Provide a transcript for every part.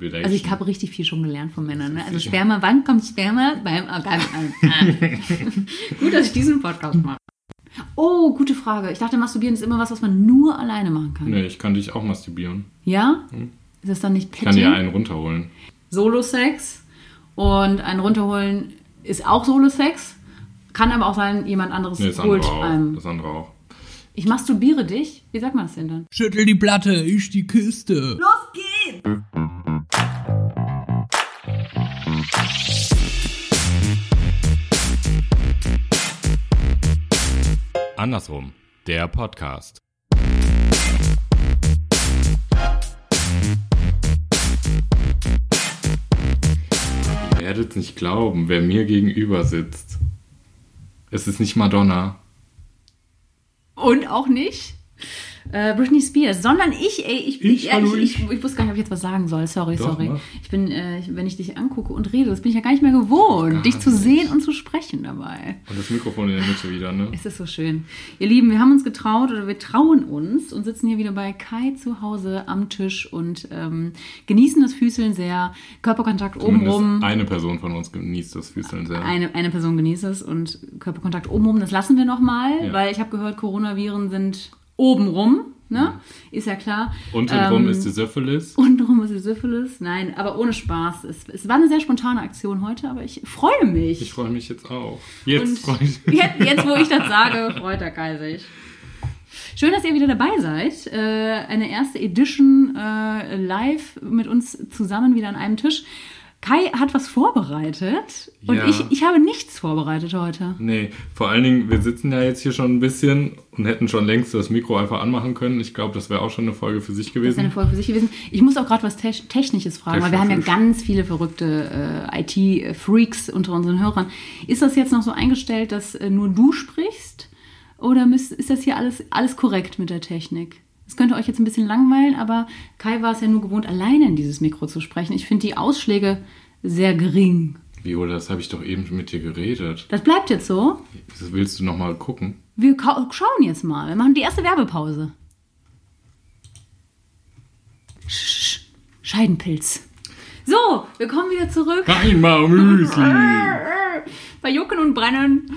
Also ich habe richtig viel schon gelernt von Männern. Ne? Also Sperma, wann kommt Sperma? Beim Orgasmus. Gut, dass ich diesen Podcast mache. Oh, gute Frage. Ich dachte, masturbieren ist immer was, was man nur alleine machen kann. Nee, ich kann dich auch masturbieren. Ja? Ist das dann nicht Ich kann dir einen runterholen. Solo-Sex und ein runterholen ist auch Solo-Sex. Kann aber auch sein, jemand anderes Nee, das holt andere auch. einem. Das andere auch. Ich masturbiere dich. Wie sagt man das denn dann? Schüttel die Platte, ich die Kiste. Los geht's! Andersrum, der Podcast. Ihr werdet nicht glauben, wer mir gegenüber sitzt. Es ist nicht Madonna. Und auch nicht äh, Britney Spears, sondern ich, ey, ich, Ich, ja, hallo, ich, ich, ich wusste gar nicht, ob ich jetzt was sagen soll. Sorry, Doch, sorry. mach. Ich bin, äh, ich- wenn ich dich angucke und rede, das bin ich ja gar nicht mehr gewohnt, Gar dich zu nicht. sehen und zu sprechen dabei. Und das Mikrofon in der Mitte wieder, ne? Es ist so schön. Ihr Lieben, wir haben uns getraut oder wir trauen uns und sitzen hier wieder bei Kai zu Hause am Tisch und ähm, genießen das Füßeln sehr. Körperkontakt Zumindest obenrum. eine Person von uns genießt das Füßeln sehr. Eine, eine Person genießt es und Körperkontakt obenrum, das lassen wir nochmal, Ja. weil ich habe gehört, Coronaviren sind obenrum, ne? Ist ja klar. Untenrum Ähm, ist die Syphilis. Untenrum ist die Syphilis. Nein, aber ohne Spaß. Es, es war eine sehr spontane Aktion heute, aber ich freue mich. Ich freue mich jetzt auch. Jetzt freue ich Und jetzt, jetzt, wo ich das sage, freut der Kai sich. Schön, dass ihr wieder dabei seid. Äh, eine erste Edition äh, live mit uns zusammen wieder an einem Tisch. Kai hat was vorbereitet und Ja. ich, ich habe nichts vorbereitet heute. Nee, vor allen Dingen, wir sitzen ja jetzt hier schon ein bisschen und hätten schon längst das Mikro einfach anmachen können. Ich glaube, das wäre auch schon eine Folge für sich Das ist eine gewesen. Folge für sich gewesen. Ich muss auch gerade was Te Technisches fragen, weil wir haben ja ganz viele verrückte äh, IT-Freaks unter unseren Hörern. Ist das jetzt noch so eingestellt, dass äh, nur du sprichst? Oder müsst, ist das hier alles, alles korrekt mit der Technik? Es könnte euch jetzt ein bisschen langweilen, aber Kai war es ja nur gewohnt, alleine in dieses Mikro zu sprechen. Ich finde die Ausschläge sehr gering. Viola, das habe ich doch eben mit dir geredet. Das bleibt jetzt so. Das willst du nochmal gucken? Wir schauen jetzt mal. Wir machen die erste Werbepause. Sch- Scheidenpilz. So, wir kommen wieder zurück. Einmal Müsli! Bei Jucken und Brennen.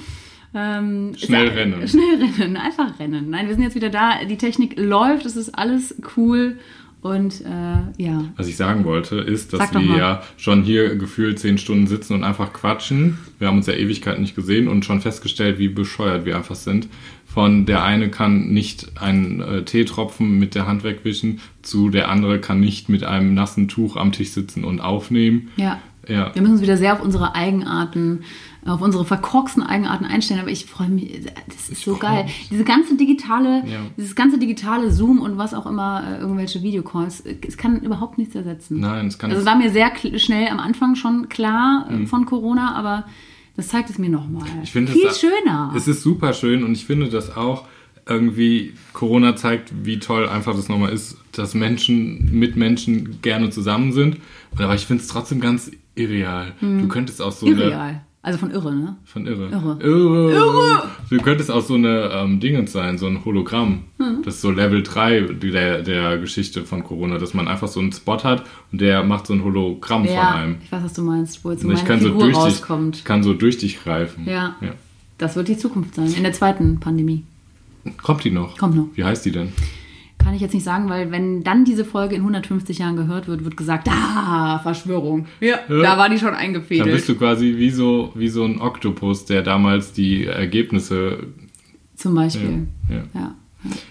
Ähm, Schnell ist- rennen. Schnell rennen, einfach rennen. Nein, wir sind jetzt wieder da. Die Technik läuft, es ist alles cool. Und äh, ja, Was ich sagen wollte, ist, dass wir ja schon hier gefühlt zehn Stunden sitzen und einfach quatschen. Wir haben uns ja Ewigkeit nicht gesehen und schon festgestellt, wie bescheuert wir einfach sind. Von der eine kann nicht einen äh, Teetropfen mit der Hand wegwischen, zu der andere kann nicht mit einem nassen Tuch am Tisch sitzen und aufnehmen. ja. Ja, Wir müssen uns wieder sehr auf unsere Eigenarten, auf unsere verkorksten Eigenarten einstellen, aber ich freue mich, das ist so freu geil. mich. Diese ganze digitale, Ja. dieses ganze digitale Zoom und was auch immer, äh, irgendwelche Videocalls, äh, es kann überhaupt nichts ersetzen. Nein, es kann Also es- war mir sehr schnell am Anfang schon klar Mhm. äh, von Corona, aber das zeigt es mir nochmal. Ich finde Viel es, schöner. Es ist super schön und ich finde das auch irgendwie, Corona zeigt, wie toll einfach das nochmal ist, dass Menschen mit Menschen gerne zusammen sind. Aber ich finde es trotzdem ganz irreal. Du könntest auch so. Irreal. Also von irre, ne? Von irre. Irre. Irre. Du könntest auch so eine ähm, Dingens sein, so ein Hologramm. Hm. Das ist so Level 3 der, der Geschichte von Corona, dass man einfach so einen Spot hat und der macht so ein Hologramm von Ja, einem. ich weiß, was du meinst, wo jetzt so meine ich kann so durch dich, rauskommt. ich kann so durch dich greifen. Ja. ja. Das wird die Zukunft sein, in der zweiten Pandemie. Kommt die noch? Kommt noch. Wie heißt die denn? Kann ich jetzt nicht sagen, weil wenn dann diese Folge in 150 Jahren gehört wird, wird gesagt, ah, Verschwörung. Ja, da war die schon Dann bist eingefädelt. du quasi wie so, wie so ein Oktopus, der damals die Ergebnisse. Zum Beispiel. Ja, ja. Ja.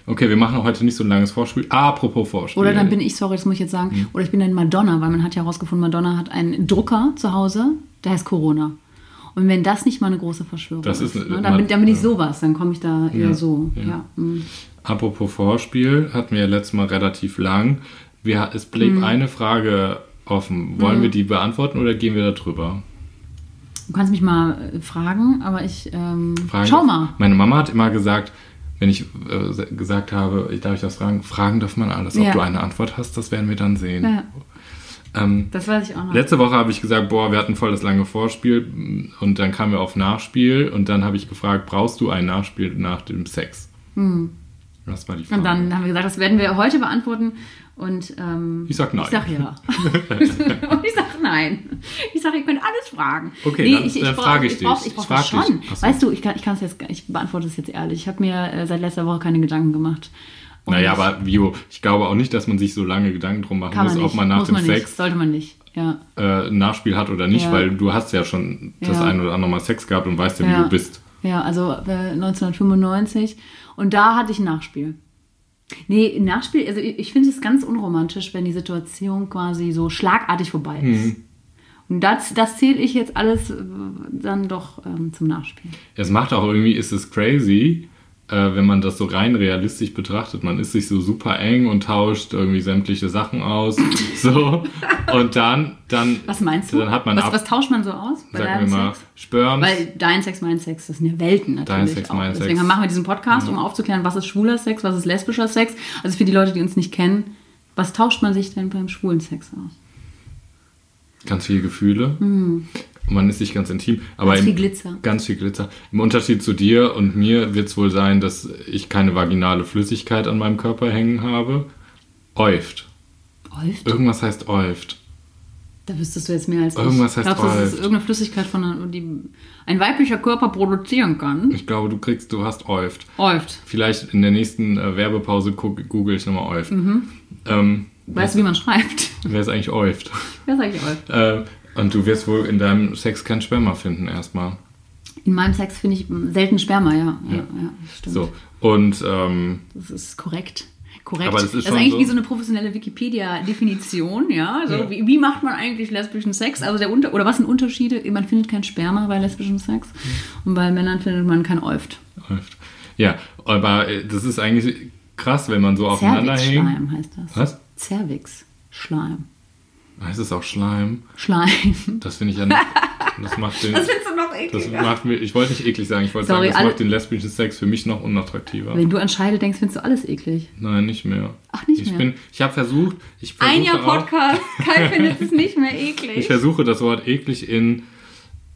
Okay, wir machen heute nicht so ein langes Vorspiel. apropos Vorspiel. Oder dann bin ich, sorry, das muss ich jetzt sagen, Mhm. oder ich bin dann Madonna, weil man hat ja herausgefunden, Madonna hat einen Drucker zu Hause, der heißt Corona. Und wenn das nicht mal eine große Verschwörung Das ist, ist- ne, dann, bin, dann bin ich ja. sowas, dann komme ich da eher Ja, so. ja. Ja. mm. Apropos Vorspiel, hatten wir ja letztes Mal relativ lang. Wir, es blieb Mhm. eine Frage offen. Wollen wir die beantworten oder gehen wir da drüber? Du kannst mich mal äh, fragen, aber ich ähm, Fragen- schau mal. Meine Mama hat immer gesagt, wenn ich äh, gesagt habe, ich darf ich das fragen, fragen darf man alles. Ob Ja. du eine Antwort hast, das werden wir dann sehen. Ja, Ähm, das weiß ich auch noch. Letzte Woche habe ich gesagt, boah, wir hatten voll das lange Vorspiel und dann kamen wir auf Nachspiel und dann habe ich gefragt, brauchst du ein Nachspiel nach dem Sex? Das war die Frage. Und dann haben wir gesagt, das werden wir heute beantworten. Und ähm, Ich sag nein. Ich sag ja. und ich sag nein. Ich sag, ihr könnt alles fragen. Okay, dann- dann brauch- frage ich brauch- dich. Ich brauch Ich das frag schon. so. Weißt du, ich kann, ich kann es jetzt, ich beantworte es jetzt ehrlich. Ich habe mir äh, seit letzter Woche keine Gedanken gemacht. Und naja, aber Vio, ich glaube auch nicht, dass man sich so lange Gedanken drum machen muss, nicht. ob man nach Muss dem man nicht. Sex Sollte man nicht. Ja. äh, ein Nachspiel hat oder nicht, Ja. weil du hast ja schon das Ja. ein oder andere Mal Sex gehabt und weißt ja, wie du bist. Ja, also äh, 1995. Und da hatte ich ein Nachspiel. Nee, ein Nachspiel, also ich, ich finde es ganz unromantisch, wenn die Situation quasi so schlagartig vorbei ist. Mhm. Und das, das zähle ich jetzt alles äh, dann doch ähm, zum Nachspiel. Es macht auch irgendwie, ist es crazy, äh, wenn man das so rein realistisch betrachtet. Man ist sich so super eng und tauscht irgendwie sämtliche Sachen aus. so. Und dann, dann. Was meinst du? Dann hat man was, ab, was tauscht man so aus bei sagen wir mal, Sex? Sperms. Weil dein Sex, mein Sex, das sind ja Welten natürlich. Dein Sex, auch. mein Deswegen Sex. machen wir diesen Podcast, um aufzuklären, was ist schwuler Sex, was ist lesbischer Sex. Also für die Leute, die uns nicht kennen, was tauscht man sich denn beim schwulen Sex aus? ganz viele Gefühle. Und man ist sich ganz intim. Aber. Ganz viel Glitzer. Ganz viel Glitzer. Im Unterschied zu dir und mir wird es wohl sein, dass ich keine vaginale Flüssigkeit an meinem Körper hängen habe. Äuft. Äuft? Irgendwas heißt äuft. Da wüsstest du jetzt mehr als Irgendwas ich. heißt Glaubst du, das ist irgendeine Flüssigkeit, von die ein weiblicher Körper produzieren kann? Ich glaube, du kriegst, du hast äuft. Äuft. Vielleicht in der nächsten äh, Werbepause google ich nochmal äuft. Mhm. Ähm, Weißt du, wie man schreibt? wer ist eigentlich äuft? Wer sag ich Äuft? äh, und du wirst wohl in deinem Sex kein Sperma finden erstmal. In meinem Sex finde ich selten Sperma, ja. Ja, ja. stimmt. So. Und ähm, Das ist korrekt. Korrekt. Aber das ist das ist eigentlich so- wie so eine professionelle Wikipedia-Definition, ja. So, Ja. Wie, wie macht man eigentlich lesbischen Sex? Also der Unter oder was sind Unterschiede? Man findet kein Sperma bei lesbischem Sex und bei Männern findet man kein Äuft. äuft. Ja, aber äh, das ist eigentlich krass, wenn man so aufeinander hängt. Cervix-Schleim heißt das. Was? Cervix-Schleim. Heißt es auch Schleim? Schleim. Das finde ich ja nicht. Das macht den. Das findest du noch Das ekliger. macht mir, ich wollte nicht eklig sagen, ich wollte Sorry, sagen, das alle- macht den lesbischen Sex für mich noch unattraktiver. Wenn du an Scheide denkst, findest du alles eklig. Nein, nicht mehr. Ach, nicht ich mehr? Bin, ich habe versucht, ich Ein Jahr auch, Podcast, Kai findet es nicht mehr eklig. ich versuche das Wort eklig in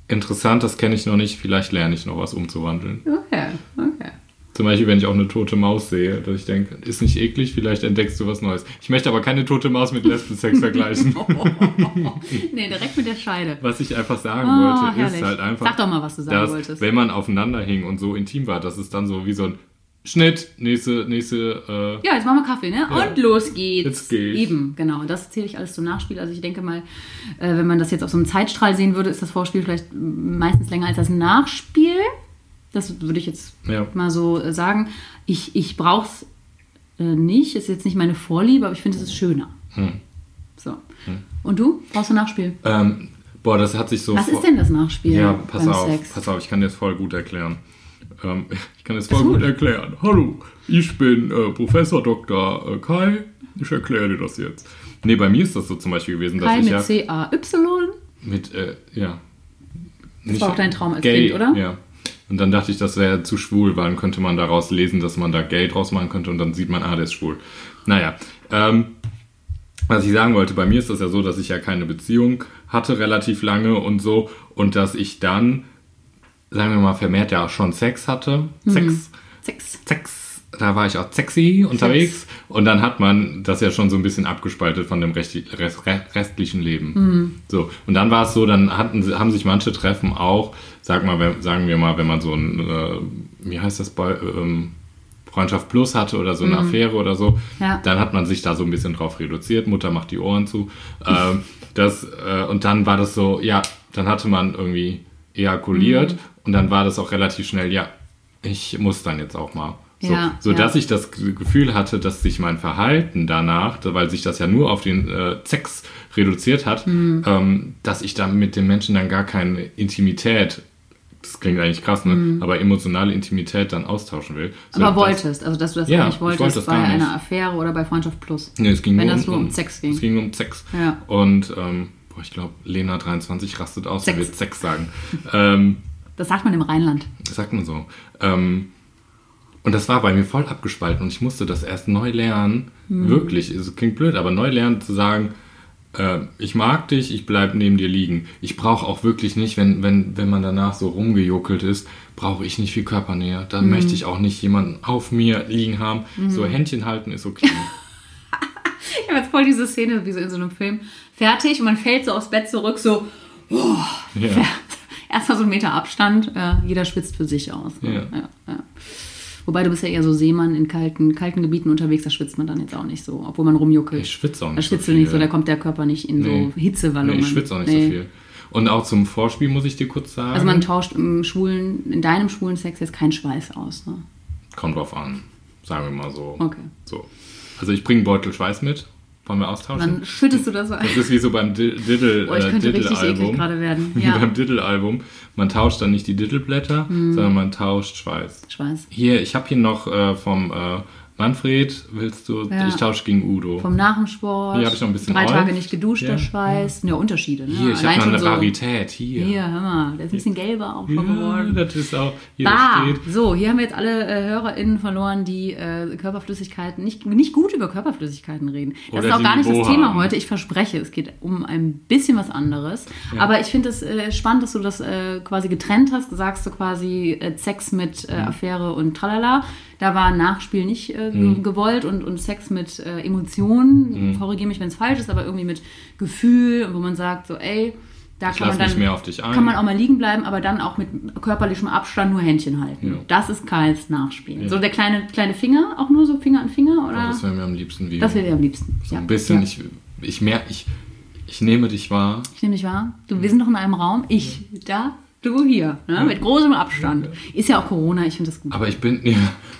interessant, das kenne ich noch nicht, vielleicht lerne ich noch was umzuwandeln. Okay, okay. Zum Beispiel, wenn ich auch eine tote Maus sehe, dass ich denke, ist nicht eklig, vielleicht entdeckst du was Neues. Ich möchte aber keine tote Maus mit Lesbensex vergleichen. nee, direkt mit der Scheide. Was ich einfach sagen Oh, wollte, herrlich. ist halt einfach, Sag doch mal, was du sagen dass, wolltest. wenn man aufeinander hing und so intim war, dass es dann so wie so ein Schnitt, nächste, nächste, äh, Ja, jetzt machen wir Kaffee, ne? Ja. Und los geht's. Jetzt geht's. Eben, genau. Das zähle ich alles zum Nachspiel. Also ich denke mal, äh, wenn man das jetzt auf so einem Zeitstrahl sehen würde, ist das Vorspiel vielleicht meistens länger als das Nachspiel. Das würde ich jetzt Ja. mal so äh, sagen. Ich, ich brauche es äh, nicht. Ist jetzt nicht meine Vorliebe, aber ich finde, es ist schöner. Hm. So. Und du? Brauchst du Nachspiel? ähm, boah, das hat sich so. Was ist denn das Nachspiel Ja, pass auf, Sex? pass auf, ich kann dir das voll gut erklären. Ähm, ich kann das voll gut. gut erklären. Hallo, ich bin äh, Professor Dr. äh, Kai. Ich erkläre dir das jetzt. Nee, bei mir ist das so zum Beispiel gewesen, dass Kai ich mit ja C-A-Y? mit, äh, ja. Das war auch dein Traum als gay, Kind, oder? Ja. Und dann dachte ich, das wäre zu schwul, weil dann könnte man daraus lesen, dass man da gay draus machen könnte und dann sieht man, ah, der ist schwul. Naja, ähm, was ich sagen wollte, bei mir ist das ja so, dass ich ja keine Beziehung hatte relativ lange und so und dass ich dann, sagen wir mal, vermehrt ja auch schon Sex hatte. Mhm. Sex. Sex. Sex. Da war ich auch sexy unterwegs und dann hat man das ja schon so ein bisschen abgespaltet von dem restlichen Leben. Mhm. So und dann war es so, dann hatten, haben sich manche Treffen auch, sag mal, wenn, sagen wir mal, wenn man so ein, äh, wie heißt das bei ähm, Freundschaft Plus hatte oder so eine Affäre oder so, Mhm. Ja. dann hat man sich da so ein bisschen drauf reduziert. Mutter macht die Ohren zu. ähm, das, äh, und dann war das so, ja, dann hatte man irgendwie ejakuliert Mhm. und dann war das auch relativ schnell, ja, ich muss dann jetzt auch mal. So, Ja, so ja. dass ich das Gefühl hatte, dass sich mein Verhalten danach, weil sich das ja nur auf den äh, Sex reduziert hat, Mhm. ähm, dass ich dann mit den Menschen dann gar keine Intimität, das klingt eigentlich krass, ne? aber emotionale Intimität dann austauschen will. So, Mhm. Aber wolltest, also dass du das Ja, nicht ich wolltest wollte das bei nicht. einer Affäre oder bei Freundschaft Plus. Nee, es ging Wenn nur das nur um Sex ging. Es ging nur um Sex. Ja. Und ähm, boah, ich glaube, Lena 23 rastet aus, wenn Sex. wir Sex sagen. ähm, Das sagt man im Rheinland. das sagt man so. Ähm, und das war bei mir voll abgespalten und ich musste das erst neu lernen. Hm. Wirklich, es klingt blöd, aber neu lernen zu sagen, äh, ich mag dich, ich bleib neben dir liegen. Ich brauche auch wirklich nicht, wenn, wenn, wenn man danach so rumgejuckelt ist, brauche ich nicht viel Körpernähe. Dann möchte ich auch nicht jemanden auf mir liegen haben. So Händchen halten ist okay. Ich habe jetzt voll diese Szene, wie so in so einem Film. Fertig und man fällt so aufs Bett zurück, so. Oh, Ja. Erstmal so einen Meter Abstand. Äh, jeder schwitzt für sich aus. Ja. Ja, ja. Wobei du bist ja eher so Seemann in kalten, kalten Gebieten unterwegs, da schwitzt man dann jetzt auch nicht so, obwohl man rumjuckelt. Ich schwitze auch Da nicht so schwitzt du nicht so, viel. da kommt der Körper nicht in Nee. so Hitzewallungen. Nee, ich schwitze auch nicht Nee. so viel. Und auch zum Vorspiel muss ich dir kurz sagen. Also man tauscht im schwulen, in deinem schwulen Sex jetzt keinen Schweiß aus, ne? Kommt drauf an. Sagen wir mal so. Okay. so. Also ich bringe einen Beutel Schweiß mit. Wollen wir austauschen? Dann schüttest du das ein. Das ist wie so beim Di- Diddle, Oh, ich äh, könnte richtig Diddle-Album. eklig gerade werden. Wie Ja. beim Diddle-Album. Man tauscht dann nicht die Diddleblätter, Mhm. sondern man tauscht Schweiß. Schweiß. Hier, ich habe hier noch äh, vom äh, Manfred, willst du? Ja. Ich tausche gegen Udo. Vom nach dem Sport. Hier hab ich noch ein bisschen Drei Olf. Tage nicht geduscht, Ja. der Schweiß. Ja, Unterschiede, ne? hier, ich habe noch eine so-. Hier. Hier, hör mal, der ist ein bisschen gelber auch schon Ja, geworden. das ist auch. Hier Bah! steht. So, hier haben wir jetzt alle äh, HörerInnen verloren, die äh, Körperflüssigkeiten, nicht, nicht gut über Körperflüssigkeiten reden. Das Oder ist auch gar nicht das Thema haben. heute. Ich verspreche, es geht um ein bisschen was anderes. Aber ich finde es äh, spannend, dass du das äh, quasi getrennt hast. Sagst du quasi äh, Sex mit Mhm. äh, Affäre und tralala. Da war Nachspiel nicht äh, Mhm. gewollt und, und Sex mit äh, Emotionen. Mhm. Korrigiere mich, wenn es falsch ist, aber irgendwie mit Gefühl, wo man sagt so, ey, da Ich kann man dann mehr auf dich ein. kann man auch mal liegen bleiben, aber dann auch mit körperlichem Abstand nur Händchen halten. Ja. Das ist Karls Nachspielen. Ja. So der kleine, kleine Finger, auch nur so Finger an Finger, oder? das wäre mir am liebsten wie. Das wäre dir am liebsten. so ein bisschen. Ich, ich, mer ich, ich nehme dich wahr. Ich nehme dich wahr. Du, wir sind doch in einem Raum. Ich da, du hier. Ne? Mit großem Abstand. Ist ja auch Corona, ich finde das gut. Aber ich bin, ja,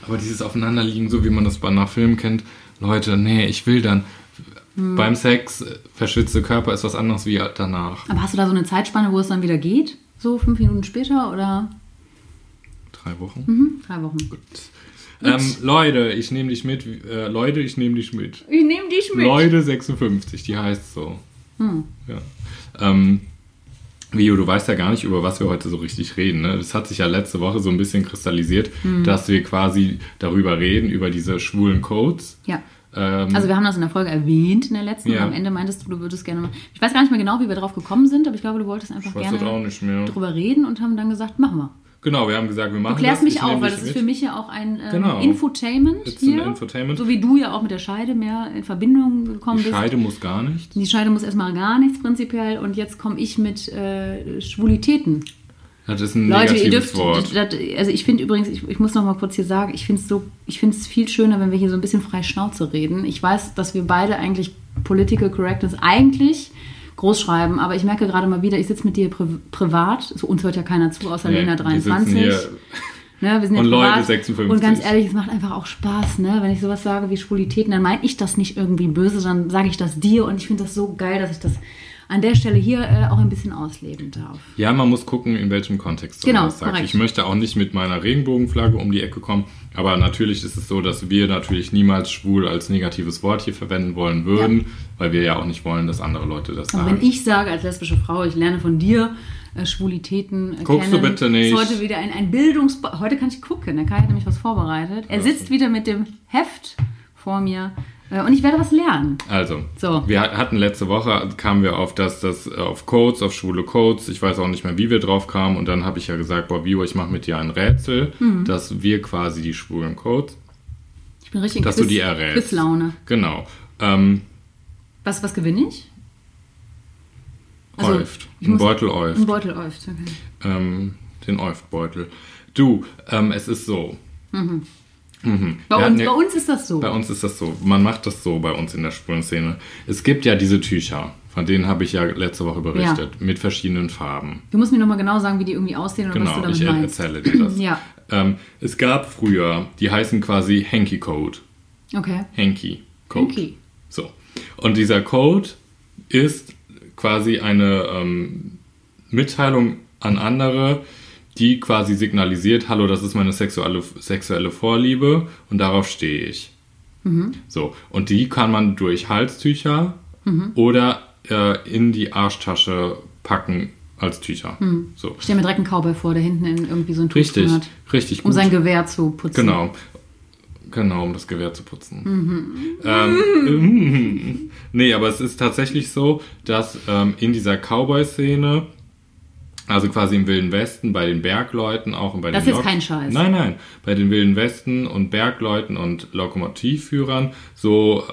aber dieses Aufeinanderliegen, so wie man das bei nach Film kennt, Leute, nee, ich will dann. Hm. Beim Sex, äh, verschwitzte Körper ist was anderes wie danach. Aber hast du da so eine Zeitspanne, wo es dann wieder geht? So fünf Minuten später oder Drei Wochen. hm, drei Wochen? Ähm, Leute, ich nehme dich mit. Äh, Leute, ich nehme dich mit. Ich nehme dich mit. Leute 56, die heißt so. Hm. Ja. Ähm, Vio, du weißt ja gar nicht, über was wir heute so richtig reden. Ne? Das hat sich ja letzte Woche so ein bisschen kristallisiert, Hm. dass wir quasi darüber reden, über diese schwulen Codes. Ja. Ähm, Also wir haben das in der Folge erwähnt, in der letzten. Ja. Und am Ende meintest du, du würdest gerne mal. Ich weiß gar nicht mehr genau, wie wir drauf gekommen sind, aber ich glaube, du wolltest einfach gerne drüber reden und haben dann gesagt, machen wir. Genau, wir haben gesagt, wir machen Du klärst das. mich Ich auf, weil das ist mit. für mich ja auch ein ähm, Genau. Infotainment It's hier. Infotainment. So wie du ja auch mit der Scheide mehr in Verbindung gekommen Die bist. Scheide muss gar nicht. Die Scheide muss erstmal gar nichts prinzipiell und jetzt komme ich mit äh, Schwulitäten. Das ist ein Leute, ihr dürft, Wort. das, also ich finde übrigens, ich, ich muss noch mal kurz hier sagen, ich finde es so, ich finde es viel schöner, wenn wir hier so ein bisschen frei Schnauze reden. Ich weiß, dass wir beide eigentlich Political Correctness eigentlich groß schreiben, aber ich merke gerade mal wieder, ich sitze mit dir pri privat, so uns hört ja keiner zu, außer Nee, Lena wir sitzen 23. hier Ne, wir sind Und ja Leute privat. 56. Und ganz ehrlich, es macht einfach auch Spaß, ne? Wenn ich sowas sage wie Schwulitäten, dann meine ich das nicht irgendwie böse, dann sage ich das dir und ich finde das so geil, dass ich das an der Stelle hier äh, auch ein bisschen ausleben darf. Ja, man muss gucken, in welchem Kontext du Genau, das sagst. korrekt. Ich möchte auch nicht mit meiner Regenbogenflagge um die Ecke kommen, aber natürlich ist es so, dass wir natürlich niemals schwul als negatives Wort hier verwenden wollen würden, weil wir ja auch nicht wollen, dass andere Leute das Aber sagen. wenn ich sage als lesbische Frau, ich lerne von dir äh, Schwulitäten äh, Guckst du kennen, bitte nicht. ist heute wieder ein, ein Bildungs... Heute kann ich gucken, der Kai hat nämlich was vorbereitet. Er sitzt wieder mit dem Heft vor mir und ich werde was lernen. Also, So. wir hatten letzte Woche, kamen wir auf das, das äh, auf Codes, auf schwule Codes. Ich weiß auch nicht mehr, wie wir drauf kamen. Und dann habe ich ja gesagt, boah, Vio, ich mache mit dir ein Rätsel, Mhm. dass wir quasi die schwulen Codes, Ich bin richtig dass Quiz, du die errätst. Quizlaune. Genau. Ähm, Was, was gewinne ich? Also, Euft. ich Ein Beutel Euft. Ein Beutel Euft. Okay. ähm, den Euft-Beutel. Du, ähm, es ist so. Mhm. Bei, Wir uns, ja- bei uns ist das so. Bei uns ist das so. Man macht das so bei uns in der schwulen Szene. Es gibt ja diese Tücher, von denen habe ich ja letzte Woche berichtet, mit verschiedenen Farben. Du musst mir nochmal genau sagen, wie die irgendwie aussehen oder was du Genau, damit ich meinst. erzähle dir das. Ja. Ähm, es gab früher, die heißen quasi Hanky Code. Okay. Hanky Code. Hanky. So. Und dieser Code ist quasi eine ähm, Mitteilung an andere, die quasi signalisiert, hallo, das ist meine sexuelle, sexuelle Vorliebe und darauf stehe ich. So. Und die kann man durch Halstücher oder äh, in die Arschtasche packen als Tücher. So. Ich stelle mir direkt einen Cowboy vor, der hinten in irgendwie so ein Tuch Richtig, drin hat, richtig um gut. sein Gewehr zu putzen. Genau. Genau, um das Gewehr zu putzen. Mhm. Ähm, nee, aber es ist tatsächlich so, dass ähm, in dieser Cowboy-Szene, also quasi im Wilden Westen, bei den Bergleuten auch und bei Das den ist Lok- kein Scheiß. Nein, nein. Bei den Wilden Westen und Bergleuten und Lokomotivführern, so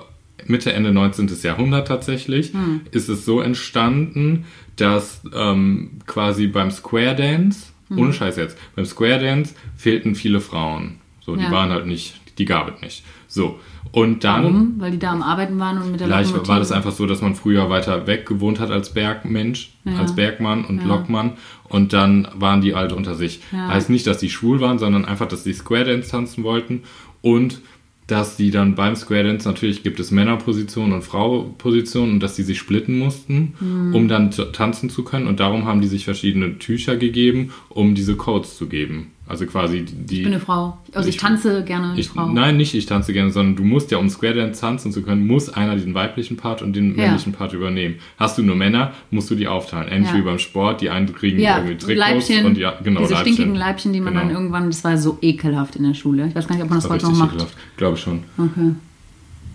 Mitte, Ende 19. Jahrhundert tatsächlich, Hm. ist es so entstanden, dass ähm, quasi beim Square Dance, Hm. ohne Scheiß jetzt, beim Square Dance fehlten viele Frauen. So, die Ja. waren halt nicht, die gab es nicht. So. Und dann. Warum? Weil die da am Arbeiten waren und mit der Vielleicht Lokomotive. war das einfach so, dass man früher weiter weg gewohnt hat als Bergmensch, Ja. als Bergmann und Ja. Lokmann. Und dann waren die halt unter sich. Ja. Heißt nicht, dass die schwul waren, sondern einfach, dass die Square Dance tanzen wollten. Und dass die dann beim Square Dance, natürlich gibt es Männerpositionen und Fraupositionen und dass die sich splitten mussten, Hm. um dann tanzen zu können. Und darum haben die sich verschiedene Tücher gegeben, um diese Codes zu geben. Also quasi die. Ich bin eine Frau. Also ich, Ich- tanze gerne Ich, Frau. nein, nicht ich tanze gerne, sondern du musst ja, um Square Dance tanzen zu können, muss einer den weiblichen Part und den Ja. männlichen Part übernehmen. Hast du nur Männer, musst du die aufteilen. Ähnlich Ja. wie beim Sport, die einen kriegen Ja, irgendwie Trikots Leibchen, und ja, genau, diese Leibchen. stinkigen Leibchen, die man Genau. dann irgendwann, das war so ekelhaft in der Schule. Ich weiß gar nicht, ob man das War heute noch macht. ekelhaft. Glaube ich schon. Okay,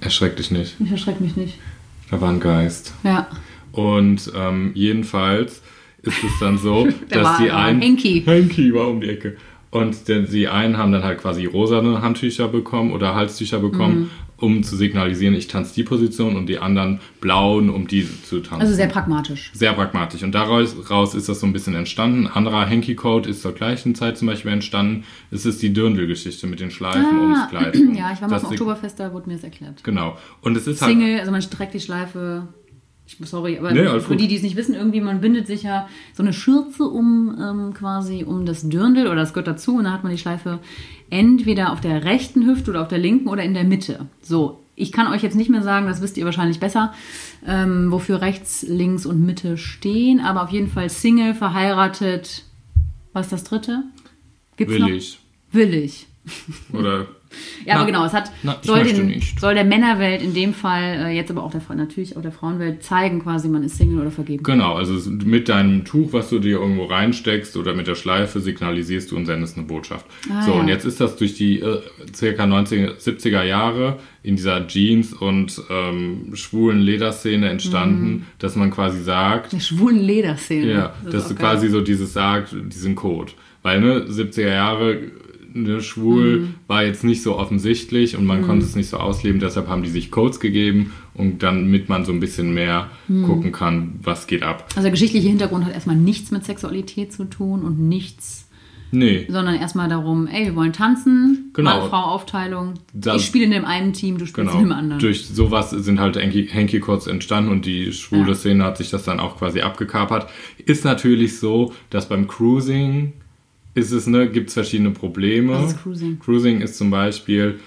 Erschreck dich nicht. ich erschrecke mich nicht. Da war ein Geist. Ja, Und ähm, jedenfalls ist es dann so, Da dass die ein einen... Henki. Henki war um die Ecke. Und der, die einen haben dann halt quasi rosane Handtücher bekommen oder Halstücher bekommen, Mhm. um zu signalisieren, ich tanze die Position und die anderen blauen, um die zu tanzen. also sehr pragmatisch. Sehr pragmatisch. Und daraus raus ist das so ein bisschen entstanden. Ein anderer Hanky-Code ist zur gleichen Zeit zum Beispiel entstanden. Es ist die Dirndl-Geschichte mit den Schleifen ums Kleid. Ah, ja, ich war mal auf dem Oktoberfest, da wurde mir das erklärt. Genau. Und es ist halt... Single, also man streckt die Schleife. Ich, sorry, aber Nee, für die, die es nicht wissen, irgendwie, man bindet sich ja so eine Schürze um ähm, quasi um das Dirndl oder das gehört dazu und dann hat man die Schleife entweder auf der rechten Hüfte oder auf der linken oder in der Mitte. So, ich kann euch jetzt nicht mehr sagen, das wisst ihr wahrscheinlich besser, ähm, wofür rechts, links und Mitte stehen, aber auf jeden Fall Single, verheiratet. Was ist das dritte? Gibt's Will noch? ich. Willig. Oder... Ja, Na, aber genau, es hat, na, soll, den, soll der Männerwelt in dem Fall, äh, jetzt aber auch der, natürlich auch der Frauenwelt zeigen, quasi, man ist Single oder vergeben. Genau, also mit deinem Tuch, was du dir irgendwo reinsteckst oder mit der Schleife signalisierst du und sendest eine Botschaft. Ah, so, ja. und jetzt ist das durch die äh, circa 90, 70er Jahre in dieser Jeans- und ähm, schwulen Lederszene entstanden, Mhm. dass man quasi sagt, Der schwulen Lederszene. ja, Das dass du geil. quasi so dieses sagt, diesen Code. Weil, ne, 70er Jahre, ne, schwul Mhm. war jetzt nicht so offensichtlich und man konnte es nicht so ausleben, deshalb haben die sich Codes gegeben und damit man so ein bisschen mehr Mhm. gucken kann, was geht ab. Also der geschichtliche Hintergrund hat erstmal nichts mit Sexualität zu tun und nichts, Nee, sondern erstmal darum, ey, wir wollen tanzen, Genau. Mann-Frau-Aufteilung. Ich spiele in dem einen Team, du spielst genau. in dem anderen. Durch sowas sind halt Hanky- Hanky-Codes entstanden und die schwule Ja. Szene hat sich das dann auch quasi abgekapert. Ist natürlich so, dass beim Cruising ist es, ne, gibt es verschiedene Probleme. Was ist Cruising? Cruising ist zum Beispiel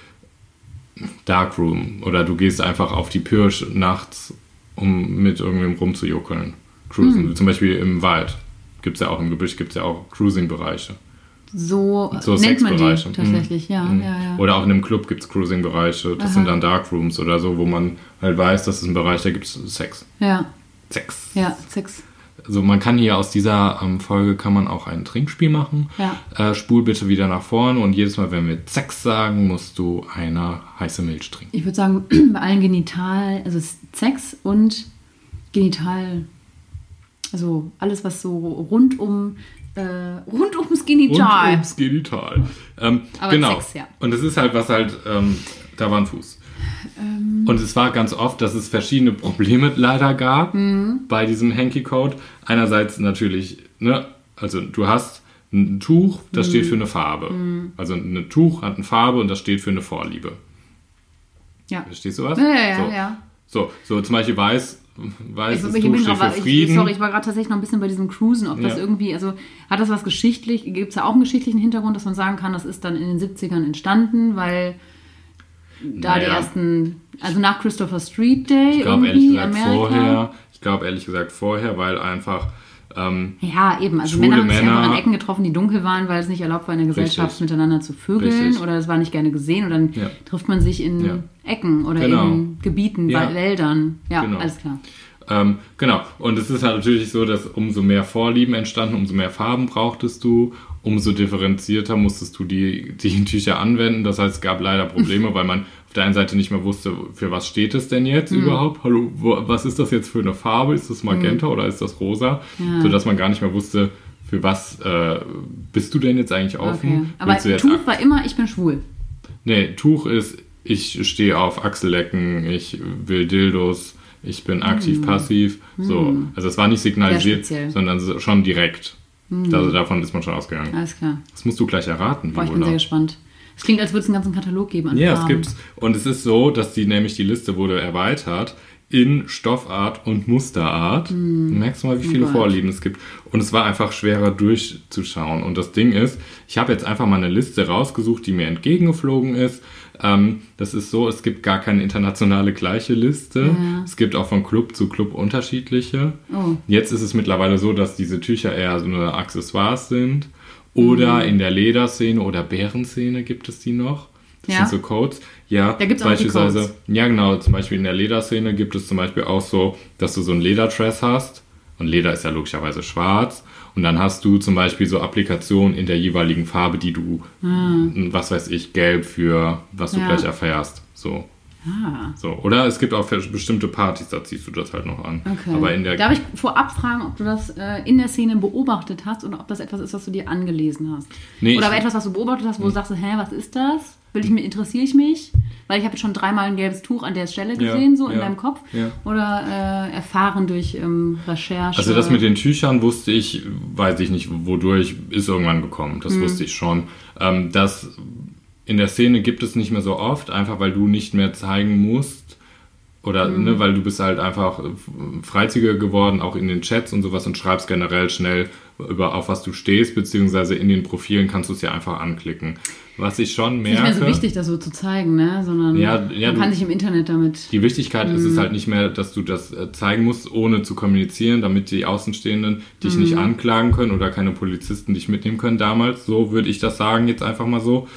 Darkroom oder du gehst einfach auf die Pirsch nachts, um mit irgendwem rumzujuckeln. Cruisen. Hm. Zum Beispiel im Wald. Gibt es ja auch im Gebüsch, gibt es ja auch Cruising-Bereiche. so, So Sexbereiche. tatsächlich, Mhm. ja, Mhm. ja, ja. Oder auch in einem Club gibt es Cruising-Bereiche. Das Aha. sind dann Darkrooms oder so, wo man halt weiß, das ist ein Bereich, da gibt es Sex. ja, Sex. ja, Sex. Also man kann hier aus dieser ähm, Folge kann man auch ein Trinkspiel machen. Ja. Äh, spul bitte wieder nach vorne und jedes Mal, wenn wir Sex sagen, musst du eine heiße Milch trinken. Ich würde sagen, bei allen Genital, also Sex und Genital, also alles, was so rund um, äh, rund ums Genital. Und ums Genital. Ähm, Aber genau. Sex, ja. Und es ist halt was halt, ähm, da war ein Fuß. Ähm. Und es war ganz oft, dass es verschiedene Probleme leider gab Mhm. bei diesem Hanky-Code. Einerseits natürlich, ne, also du hast ein Tuch, das Mhm. steht für eine Farbe. Also ein Tuch hat eine Farbe und das steht für eine Vorliebe. Ja. Verstehst du was? Ja, ja, ja, so. ja. So, so zum Beispiel weiß, weißes Ich, ich Tuch bin steht aber, für ich, sorry, ich war gerade tatsächlich noch ein bisschen bei diesem Cruisen, ob das Ja. irgendwie, also hat das was geschichtlich, gibt es da auch einen geschichtlichen Hintergrund, dass man sagen kann, das ist dann in den 70ern entstanden, weil da die Naja. ersten, also nach Christopher Street Day Ich glaube ehrlich gesagt Amerika. vorher. Ich glaube ehrlich gesagt vorher, weil einfach ähm, Ja, eben. Also Männer haben sich einfach in Ecken getroffen, die dunkel waren, weil es nicht erlaubt war, in der Gesellschaft Richtig. miteinander zu vögeln Richtig. oder es war nicht gerne gesehen und dann Ja. trifft man sich in Ja. Ecken oder Genau. in Gebieten, Ja. Wäldern. Ja, Genau. alles klar. Ähm, genau. Und es ist halt natürlich so, dass umso mehr Vorlieben entstanden, umso mehr Farben brauchtest du, umso differenzierter musstest du die, die Tücher anwenden. Das heißt, es gab leider Probleme, weil man auf der einen Seite nicht mehr wusste, für was steht es denn jetzt Mhm. überhaupt? Hallo, was ist das jetzt für eine Farbe? Ist das Magenta oder ist das rosa? Ja. Sodass man gar nicht mehr wusste, für was äh, bist du denn jetzt eigentlich offen? Okay. Aber Tuch war immer, ich bin schwul. Nee, Tuch ist, ich stehe auf Achsellecken, ich will Dildos, ich bin aktiv, passiv. So. Also es war nicht signalisiert, sondern so- schon direkt. Also davon ist man schon ausgegangen. Alles klar. Das musst du gleich erraten, Boah, ich bin sehr gespannt. Es klingt, als würde es einen ganzen Katalog geben an Ja, es Farben. gibt's. Und es ist so, dass die nämlich die Liste wurde erweitert in Stoffart und Musterart. Du merkst mal, wie viele Gott. Vorlieben es gibt. Und es war einfach schwerer durchzuschauen. Und das Ding ist, ich habe jetzt einfach mal eine Liste rausgesucht, die mir entgegengeflogen ist. Ähm, das ist so, es gibt gar keine internationale gleiche Liste. Ja. Es gibt auch von Club zu Club unterschiedliche. Oh. Jetzt ist es mittlerweile so, dass diese Tücher eher so eine Accessoires sind. Oder Mhm. in der Lederszene oder Bärenszene gibt es die noch. Das Ja. sind so Codes. Ja, Da gibt's auch die beispielsweise. Codes. Ja, genau. Zum Beispiel in der Lederszene gibt es zum Beispiel auch so, dass du so ein Lederdress hast. Und Leder ist ja logischerweise schwarz. Und dann hast du zum Beispiel so Applikationen in der jeweiligen Farbe, die du, was weiß ich, gelb für, was du. Ja. gleich erfährst. So. Ah, so. Oder es gibt auch bestimmte Partys, da ziehst du das halt noch an. okay. Aber in der Darf ich vorab fragen, ob du das äh, in der Szene beobachtet hast oder ob das etwas ist, was du dir angelesen hast? Nee, oder aber etwas, was du beobachtet hast, wo du sagst, hä, was ist das? Will ich mir, interessiere ich mich? Weil ich habe jetzt schon dreimal ein gelbes Tuch an der Stelle Ja, gesehen, so in ja, deinem Kopf. ja. Oder äh, erfahren durch ähm, Recherche. Also das mit den Tüchern wusste ich, weiß ich nicht, wodurch ist irgendwann gekommen. Das wusste ich schon. Ähm, das in der Szene gibt es nicht mehr so oft, einfach weil du nicht mehr zeigen musst. Oder ne, weil du bist halt einfach freizügiger geworden, auch in den Chats und sowas und schreibst generell schnell über auf was du stehst, beziehungsweise in den Profilen kannst du es ja einfach anklicken. Was ich schon ist nicht mehr merke. so wichtig, das so zu zeigen, ne? Sondern Ja, ja, man du- kann sich im Internet damit. Die Wichtigkeit ist Mhm. es halt nicht mehr, dass du das äh, zeigen musst, ohne zu kommunizieren, damit die Außenstehenden dich nicht Mhm. anklagen können oder keine Polizisten dich mitnehmen können damals. So würde ich das sagen, jetzt einfach mal so.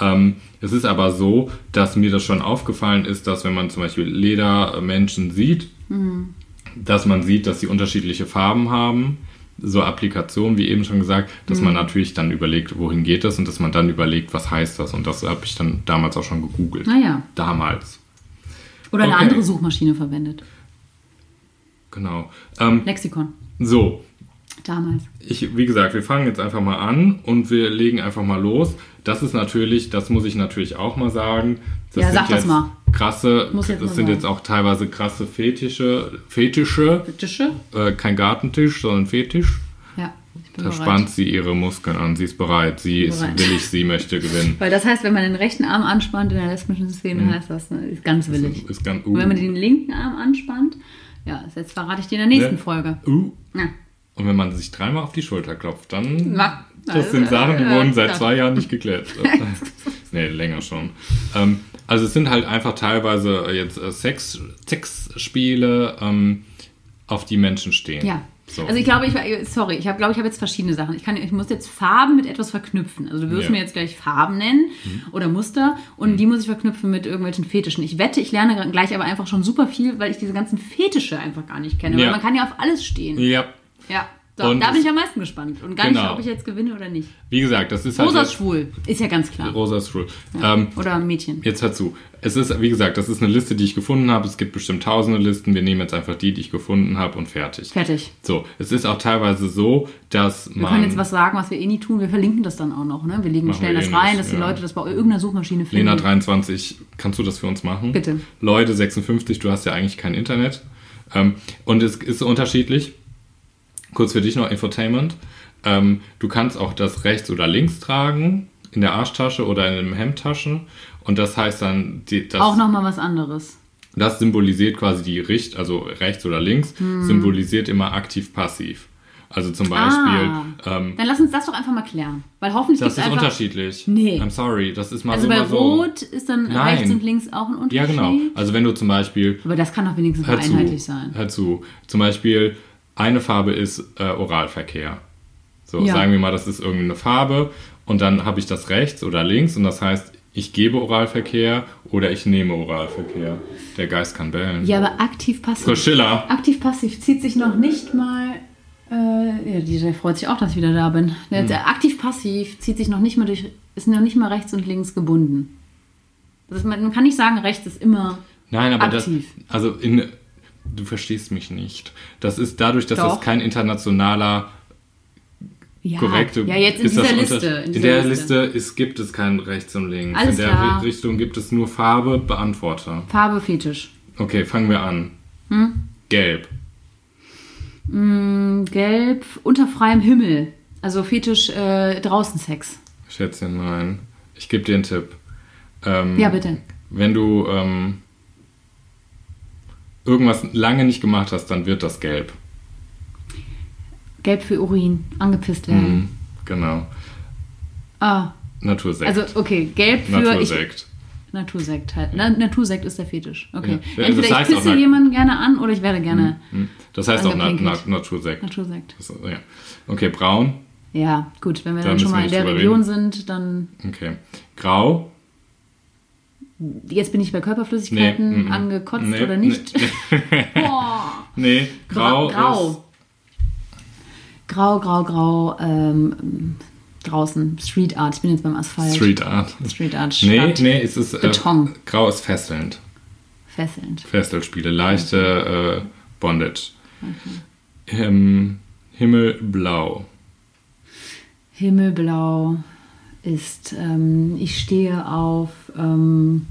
Ähm, es ist aber so, dass mir das schon aufgefallen ist, dass wenn man zum Beispiel Ledermenschen sieht, Mhm. dass man sieht, dass sie unterschiedliche Farben haben. So Applikationen, wie eben schon gesagt, dass Mhm. man natürlich dann überlegt, wohin geht das und dass man dann überlegt, was heißt das. Und das habe ich dann damals auch schon gegoogelt. Naja. Damals. Oder eine Okay. andere Suchmaschine verwendet. Genau. Ähm, Lexikon. so, Damals. ich, wie gesagt, wir fangen jetzt einfach mal an und wir legen einfach mal los. Das ist natürlich, das muss ich natürlich auch mal sagen. Das Ja, sag das mal. Krasse, das sind sagen. jetzt auch teilweise krasse Fetische, Fetische, Tische? äh, kein Gartentisch, sondern Fetisch. Ja, ich bin Da bereit. spannt sie ihre Muskeln an, sie ist bereit, sie ist Bereit. willig, sie möchte gewinnen. Weil das heißt, wenn man den rechten Arm anspannt in der lesbischen Szene, heißt das, ne, ist ganz willig. Ist ganz, Und wenn man den linken Arm anspannt, ja, das jetzt verrate ich dir in der nächsten Ne? Folge. uh, Ja. und wenn man sich dreimal auf die Schulter klopft, dann. Na, Das also, sind Sachen, die äh, wurden seit klar. zwei Jahren nicht geklärt. nee, länger schon. Ähm, also es sind halt einfach teilweise jetzt äh, Sex, Sexspiele, ähm, auf die Menschen stehen. Ja. So. Also ich glaube, ich war, sorry, ich habe, glaube ich, habe jetzt verschiedene Sachen. Ich kann, ich muss jetzt Farben mit etwas verknüpfen. Also du wirst. Mhm. mir jetzt gleich Farben nennen oder Muster und die muss ich verknüpfen mit irgendwelchen Fetischen. Ich wette, ich lerne gleich aber einfach schon super viel, weil ich diese ganzen Fetische einfach gar nicht kenne. Ja. Weil man kann ja auf alles stehen. ja, Ja. So, Und da bin ich am meisten gespannt. Und gar Genau. nicht, ob ich jetzt gewinne oder nicht. wie gesagt, das ist halt Rosa ist schwul. Ist ja ganz klar. Rosa ist schwul. Ähm, Oder Mädchen. Jetzt hör zu. Es ist, wie gesagt, das ist eine Liste, die ich gefunden habe. Es gibt bestimmt tausende Listen. Wir nehmen jetzt einfach die, die ich gefunden habe und fertig. Fertig. So, es ist auch teilweise so, dass Wir man. können jetzt was sagen, was wir eh nie tun. Wir verlinken das dann auch noch. Ne? Wir legen, stellen wir das eh rein, dass die ja. Leute das bei irgendeiner Suchmaschine finden. Lena 23, kannst du das für uns machen? Bitte. Leute 56, du hast ja eigentlich kein Internet. Ähm, und es ist unterschiedlich. Kurz für dich noch Infotainment. Ähm, du kannst auch das rechts oder links tragen, in der Arschtasche oder in einem Hemdtasche. Und das heißt dann, die, das, Auch nochmal was anderes. das symbolisiert quasi die Richt, also rechts oder links, Hm. symbolisiert immer aktiv-passiv. Also zum Beispiel, ähm, Dann lass uns das doch einfach mal klären. Weil hoffentlich das ist einfach... unterschiedlich. Nee. I'm sorry, das ist mal Also so, bei mal so. Rot ist dann Nein. rechts und links auch ein Unterschied. Ja, genau. Also wenn du zum Beispiel Aber das kann doch wenigstens zu, einheitlich sein. Hör zu. Zum Beispiel, eine Farbe ist äh, Oralverkehr. So, Ja. sagen wir mal, das ist irgendeine Farbe und dann habe ich das rechts oder links und das heißt, ich gebe Oralverkehr oder ich nehme Oralverkehr. Der Geist kann bellen. Ja, aber aktiv-passiv. Priscilla. Aktiv-passiv zieht sich noch nicht mal. Äh, ja, der freut sich auch, dass ich wieder da bin. Hm. Aktiv-passiv zieht sich noch nicht mal durch. Ist noch nicht mal rechts und links gebunden. Das ist, man, man kann nicht sagen, rechts ist immer. Nein, aber Aktiv. das. Also in. Du verstehst mich nicht. Das ist dadurch, dass Doch. das kein internationaler Ja, korrekte. ja jetzt in ist dieser Liste. In, In, der Liste ist, gibt es kein rechts und links. Alles in der klar. Ri- Richtung gibt es nur Farbe, Beantworter. Farbe Fetisch. Okay, fangen wir an. Hm? Gelb. Mm, Gelb unter freiem Himmel. Also Fetisch äh, draußen Sex. Schätzchen, nein. Ich gebe dir einen Tipp. Ähm, Ja, bitte. Wenn du ähm, irgendwas lange nicht gemacht hast, dann wird das gelb. Gelb für Urin. Angepisst werden. Mhm, genau. Ah, Natursekt. also okay, gelb für. Ich, Natursekt. Natursekt halt. Na, Natursekt ist der Fetisch. Okay. Ja. Entweder Das heißt ich pisse jemanden gerne an oder ich werde gerne Mhm. Das heißt auch na, na. Natursekt. Natursekt. Das, ja. Okay, braun. Ja, gut, wenn wir Da dann schon mal in der Region sind, dann. Okay. Grau. Jetzt bin ich bei Körperflüssigkeiten Nee, mhm. angekotzt Nee, oder nicht. Nee, Boah. nee grau, Grau. Grau, grau, grau. Ähm, draußen. Street Art. Ich bin jetzt beim Asphalt. Street Art. Street Art. Nee, Stadt. nee, es ist. Äh, Beton. grau ist fesselnd. Fesselnd. Fesselspiele, leichte äh, Bondage. Ähm, Himmelblau. Himmelblau ist, ähm, ich stehe auf ähm,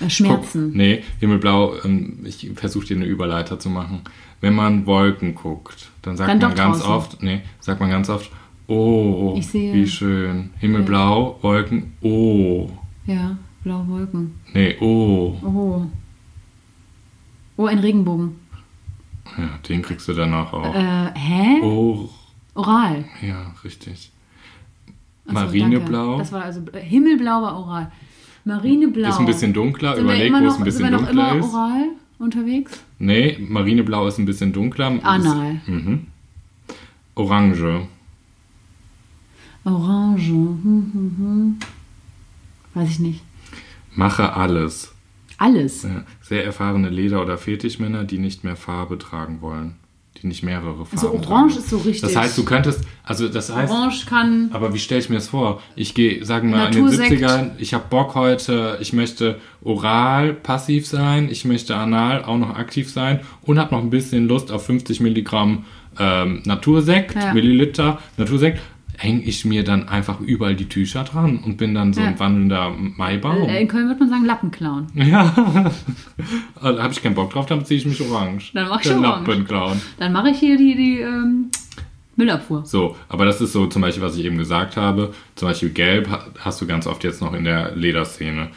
äh, Schmerzen. Guck, nee, Himmelblau, ähm, ich versuche dir eine Überleiter zu machen. Wenn man Wolken guckt, dann sagt Dann man ganz draußen. oft, nee, sagt man ganz oft, oh, wie schön. Himmelblau, Wolken, oh. Ja, blaue Wolken. Nee, oh. Oh. Oh, ein Regenbogen. Ja, den kriegst du danach auch. Äh, hä? Oh, Oral. ja, richtig. Ach Marineblau danke. Das war also äh, Himmelblau war oral. Marineblau. ist ein bisschen dunkler. Sind Überleg, wo es ein bisschen sind wir noch dunkler immer ist. oral unterwegs? Nee, Marineblau ist ein bisschen dunkler. Anal. Mhm. Orange. Orange. Hm, hm, hm. Weiß ich nicht. Mache alles. Alles. Ja, sehr erfahrene Leder- oder Fetischmänner, die nicht mehr Farbe tragen wollen. Die nicht mehrere Farben Also. Orange ist so richtig. Das heißt, du könntest, also das heißt, Orange kann. aber wie stelle ich mir das vor? Ich gehe, sagen wir mal, in den Natursekt. 70ern, ich habe Bock heute, ich möchte oral passiv sein, ich möchte anal auch noch aktiv sein und habe noch ein bisschen Lust auf 50 Milligramm ähm, Natursekt, Ja. Milliliter Natursekt, hänge ich mir dann einfach überall die Tücher dran und bin dann so Ja. ein wandelnder Maibaum. Äh, In Köln würde man sagen Lappenklauen. Ja, also, habe ich keinen Bock drauf, dann ziehe ich mich orange. Dann mach ich Den orange. Lappen klauen. Dann mache ich hier die, die ähm, Müllabfuhr. So, aber das ist so zum Beispiel, was ich eben gesagt habe. Zum Beispiel gelb ha- hast du ganz oft jetzt noch in der Lederszene.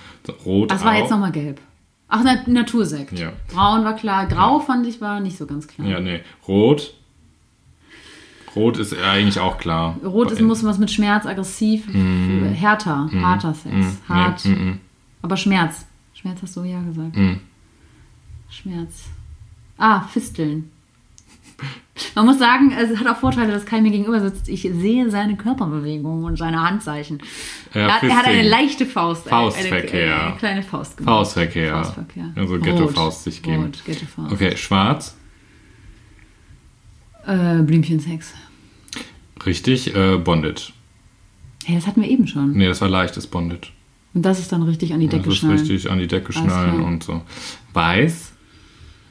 Rot Das war auch. jetzt nochmal gelb. Ach, Na Natursekt. Ja. Braun war klar. Grau fand ich war nicht so ganz klar. Ja, nee. Rot. Rot ist eigentlich auch klar. Rot ist, muss was mit Schmerz, aggressiv, härter, harter Sex. Mm, Hart. Nee, mm, mm. Aber Schmerz. Schmerz hast du ja gesagt. Mm. Schmerz. Ah, Fisteln. Man muss sagen, es hat auch Vorteile, dass Kai mir gegenüber sitzt. Ich sehe seine Körperbewegungen und seine Handzeichen. Ja, er, hat, er hat eine leichte Faust. eine- Faustverkehr. Eine, eine kleine Faust gemacht. Faustverkehr. Faustverkehr. Also. Ghetto-Faust sich geben. Rot, Ghetto-Faust. Okay, schwarz. Äh, Blümchensex. Richtig. Äh, Bondage. Hey, das hatten wir eben schon. Nee, das war leichtes Bondage. Und das ist dann richtig an die Decke das ist schnallen. richtig an die Decke schnallen und so. Weiß.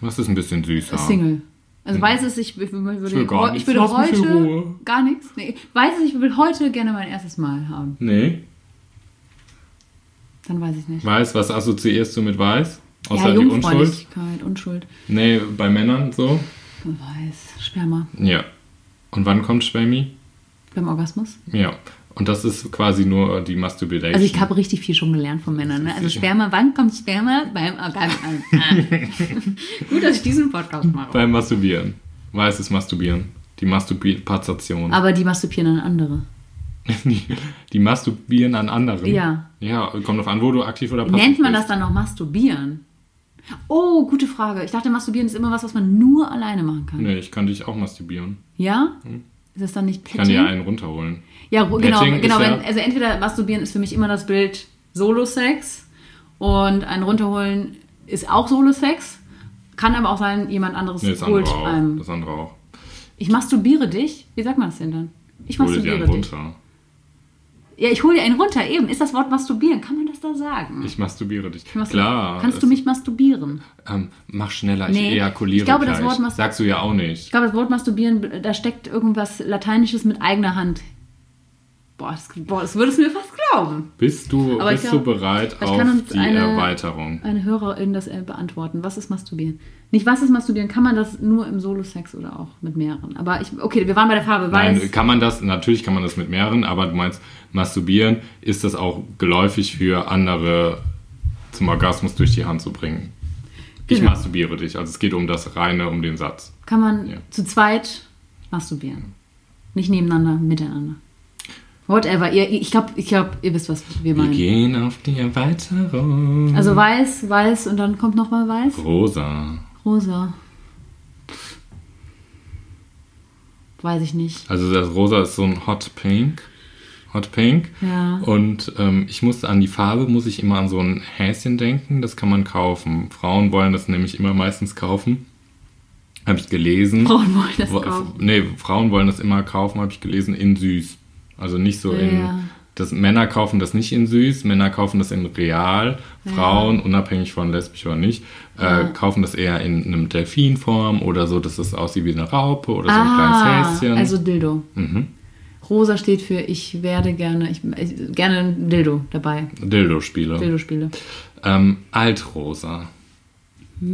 Was ist ein bisschen süßer? Single. Also weiß es, ich, ich würde, will gar ich würde heute gar nichts. Nee, weiß es, ich will heute gerne mein erstes Mal haben. Nee. Dann weiß ich nicht. Weiß, was assoziierst du mit weiß? Außer ja, die Unschuld? Unschuld. Nee, bei Männern so? Weiß, Sperma. Ja. Und wann kommt Schwemmi? Beim Orgasmus. Ja. Und das ist quasi nur die Masturbation. Also ich habe richtig viel schon gelernt von Männern. Ne? Also Sperma, wann kommt Sperma? Beim Orgasmus. Ah. Gut, dass ich diesen Podcast mache. Beim Masturbieren. Weißes Masturbieren. Die Masturbation. Aber die masturbieren an andere. Die, die masturbieren an anderen. Ja. Ja, kommt drauf an, wo du aktiv oder passiv Nennt man das bist. dann noch masturbieren? Oh, gute Frage. Ich dachte, masturbieren ist immer was, was man nur alleine machen kann. Nee, ich kann dich auch masturbieren. Ja? Ist das dann nicht Ich kann dir Petting? einen runterholen. Ja, genau, Petting genau. ja- Wenn, also entweder masturbieren ist für mich immer das Bild, Solo-Sex und ein Runterholen ist auch Solo-Sex. Kann aber auch sein, jemand anderes Nee, das holt andere auch. einem. Das andere auch. Ich masturbiere dich. Wie sagt man das denn dann? Ich einen masturbiere dich. runter. Ja, ich hole dir einen runter. Eben, ist das Wort masturbieren? Kann man das da sagen? Ich masturbiere dich. Mastur- Klar. Kannst du mich masturbieren? Ähm, mach schneller, Nee, ich ejakuliere ich glaube, das gleich. Wort mas- Sagst du ja auch Ich nicht. glaube, das Wort masturbieren, da steckt irgendwas Lateinisches mit eigener Hand. Boah, das, boah, das würdest du mir fast glauben. Bist du, Aber bist glaub, du bereit auf die eine- Erweiterung? Eine Hörerin das äh, beantworten. Was ist masturbieren? Nicht was ist masturbieren, kann man das nur im Solo-Sex oder auch mit mehreren? Aber ich, okay, wir waren bei der Farbe weiß. Nein, kann man das, natürlich kann man das mit mehreren, aber du meinst, masturbieren, ist das auch geläufig für andere zum Orgasmus durch die Hand zu bringen? Ich Genau. masturbiere dich, also es geht um das reine, um den Satz. kann man Ja. zu zweit masturbieren. Nicht nebeneinander, miteinander. Whatever. Ihr, ich glaube, ich glaub, ihr wisst, was wir Wir meinen. gehen auf die Erweiterung. Also weiß, weiß und dann kommt noch mal weiß. Rosa. Rosa. Weiß ich nicht. Also das Rosa ist so ein Hot Pink. Hot Pink. Ja. Und ähm, ich musste an die Farbe, muss ich immer an so ein Häschen denken. Das kann man kaufen. Frauen wollen das nämlich immer meistens kaufen. Habe ich gelesen. Frauen wollen das kaufen. Nee, Frauen wollen das immer kaufen, habe ich gelesen, in süß. Also nicht so in. Ja. Das, Männer kaufen das nicht in süß, Männer kaufen das in real. Frauen, unabhängig von lesbisch oder nicht, Ja. äh, kaufen das eher in einem Delfinform oder so, dass es aussieht wie eine Raupe oder so ein kleines Häschen. also Dildo. mhm. Rosa steht für ich werde gerne, ich, ich gerne ein Dildo dabei. Dildo-Spiele. Dildo-Spiele. Ähm, Altrosa.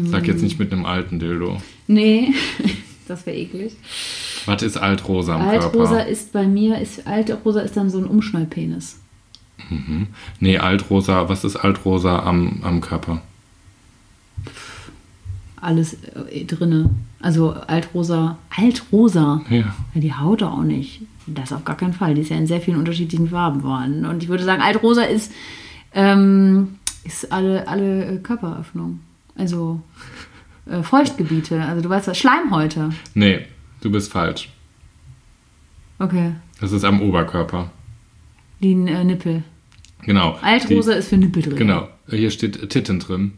Sag jetzt nicht mit einem alten Dildo. Nee, das wäre eklig. Was ist Altrosa am Altrosa Körper? ist bei mir, ist, Altrosa ist dann so ein Umschnallpenis. Nee, Altrosa, was ist Altrosa am, am Körper? Alles äh, drinne. Also Altrosa, Altrosa. Ja. Ja, die Haut auch nicht. Das auf gar keinen Fall. Die ist ja in sehr vielen unterschiedlichen Farben vorhanden. Und ich würde sagen, Altrosa ist, ähm, ist alle, alle äh, Körperöffnungen. Also äh, Feuchtgebiete. Also du weißt was, Schleimhäute. Nee, du bist falsch. Okay. Das ist am Oberkörper. Die äh, Nippel. Genau. Altrosa ist für Nippel drin. Genau. Hier steht Tittentrim.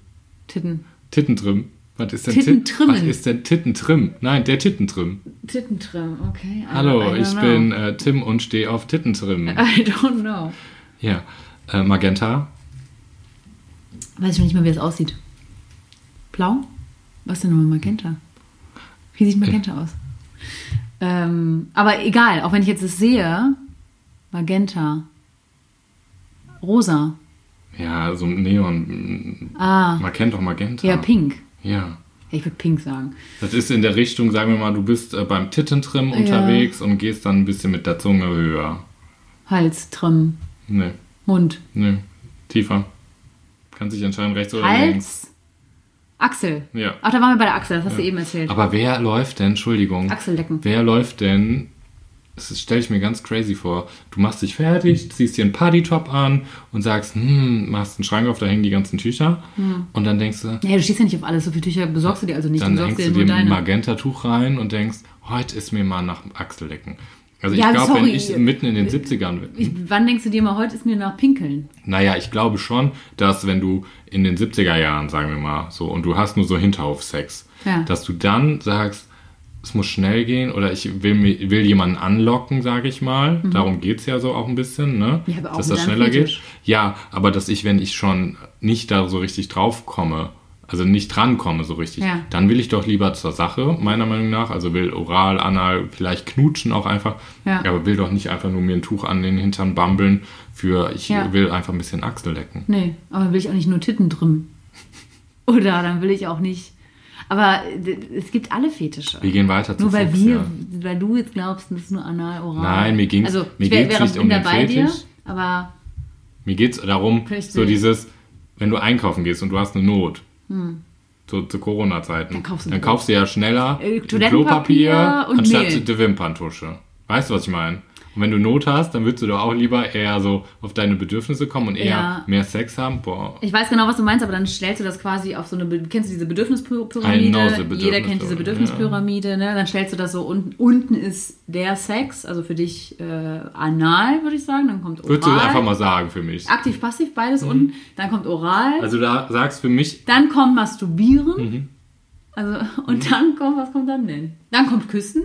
Titten. Tittentrim. Was ist denn Tittentrimmen. Tit- Was ist denn Tittentrim? Nein, der Tittentrim. Tittentrim, okay. I- Hallo, I ich know. bin äh, Tim und stehe auf Tittentrim. I don't know. Ja. Äh, Magenta. Weiß ich noch nicht mal, wie es aussieht. Blau? Was ist denn nochmal Magenta? Wie sieht Magenta aus? Ähm, aber egal, auch wenn ich jetzt es sehe, Magenta, rosa, Ja, so ein Neon. ah, Man kennt doch Magenta. ja, pink. Ja. Ich würde pink sagen. Das ist in der Richtung, sagen wir mal, du bist äh, beim Tittentrim unterwegs und gehst dann ein bisschen mit der Zunge höher. Hals, Trim, Nee, Mund, nee, tiefer. Kannst dich entscheiden, rechts oder links. Achsel. Ja. Ach, da waren wir bei der Achsel, das hast du eben erzählt. Aber wer läuft denn, Entschuldigung, Achsellecken. wer läuft denn, das stelle ich mir ganz crazy vor, du machst dich fertig, ziehst dir einen Partytop an und sagst, hm, machst einen Schrank auf, da hängen die ganzen Tücher und dann denkst du, Nee, du stehst ja nicht auf alles, so viele Tücher besorgst du dir also nicht, dann hängst du dir ein. Magentatuch rein und denkst, heute ist mir mal nach Achsellecken. Also Ja, ich glaube, wenn ich mitten in den 70ern bin, Ich, wann denkst du dir mal, heute ist mir nach Pinkeln? Naja, ich glaube schon, dass wenn du in den 70er Jahren, sagen wir mal, so, und du hast nur so Hinterhofsex, Ja. dass du dann sagst, es muss schnell gehen oder ich will, will jemanden anlocken, sage ich mal. Darum geht's ja so auch ein bisschen, ne? Mhm. Ja, aber auch dass das schneller Fetisch. geht. Ja, aber dass ich, wenn ich schon nicht da so richtig drauf komme, also nicht drankomme so richtig, Ja. dann will ich doch lieber zur Sache, meiner Meinung nach. Also will oral, anal, vielleicht knutschen auch einfach. Ja. Aber will doch nicht einfach nur mir ein Tuch an den Hintern bambeln für, ich Ja. will einfach ein bisschen Achsel lecken. Nee, aber will ich auch nicht nur Titten drin. Oder dann will ich auch nicht. Aber d- es gibt alle Fetische. Wir gehen weiter zu Nur weil Fuchs, wir, ja. weil du jetzt glaubst, das ist nur anal, oral. Nein, mir ging's- also, mir wär, wäre nicht bin um da den bei dir, Fetisch. aber Mir geht es darum, so dieses, wenn du einkaufen gehst und du hast eine Not, so zu Corona-Zeiten, Hm. Dann kaufst du dann kaufst du ja schneller Äh, Klopapier und anstatt Mehl. die Wimperntusche. Weißt du, was ich meine? Und wenn du Not hast, dann würdest du doch auch lieber eher so auf deine Bedürfnisse kommen und eher Ja. mehr Sex haben. Boah. Ich weiß genau, was du meinst, aber dann stellst du das quasi auf so eine, kennst du diese Bedürfnispyramide? the Jeder kennt diese Bedürfnispyramide, Bedürfnispyramide, ne? Dann stellst du das so unten, unten ist der Sex, also für dich äh, anal, würde ich sagen, dann kommt oral. Würdest du einfach mal sagen für mich. Aktiv, passiv, beides unten, dann kommt oral, Also da sagst für mich, dann kommt masturbieren, Mhm. also, und dann kommt, was kommt dann denn? Dann kommt küssen.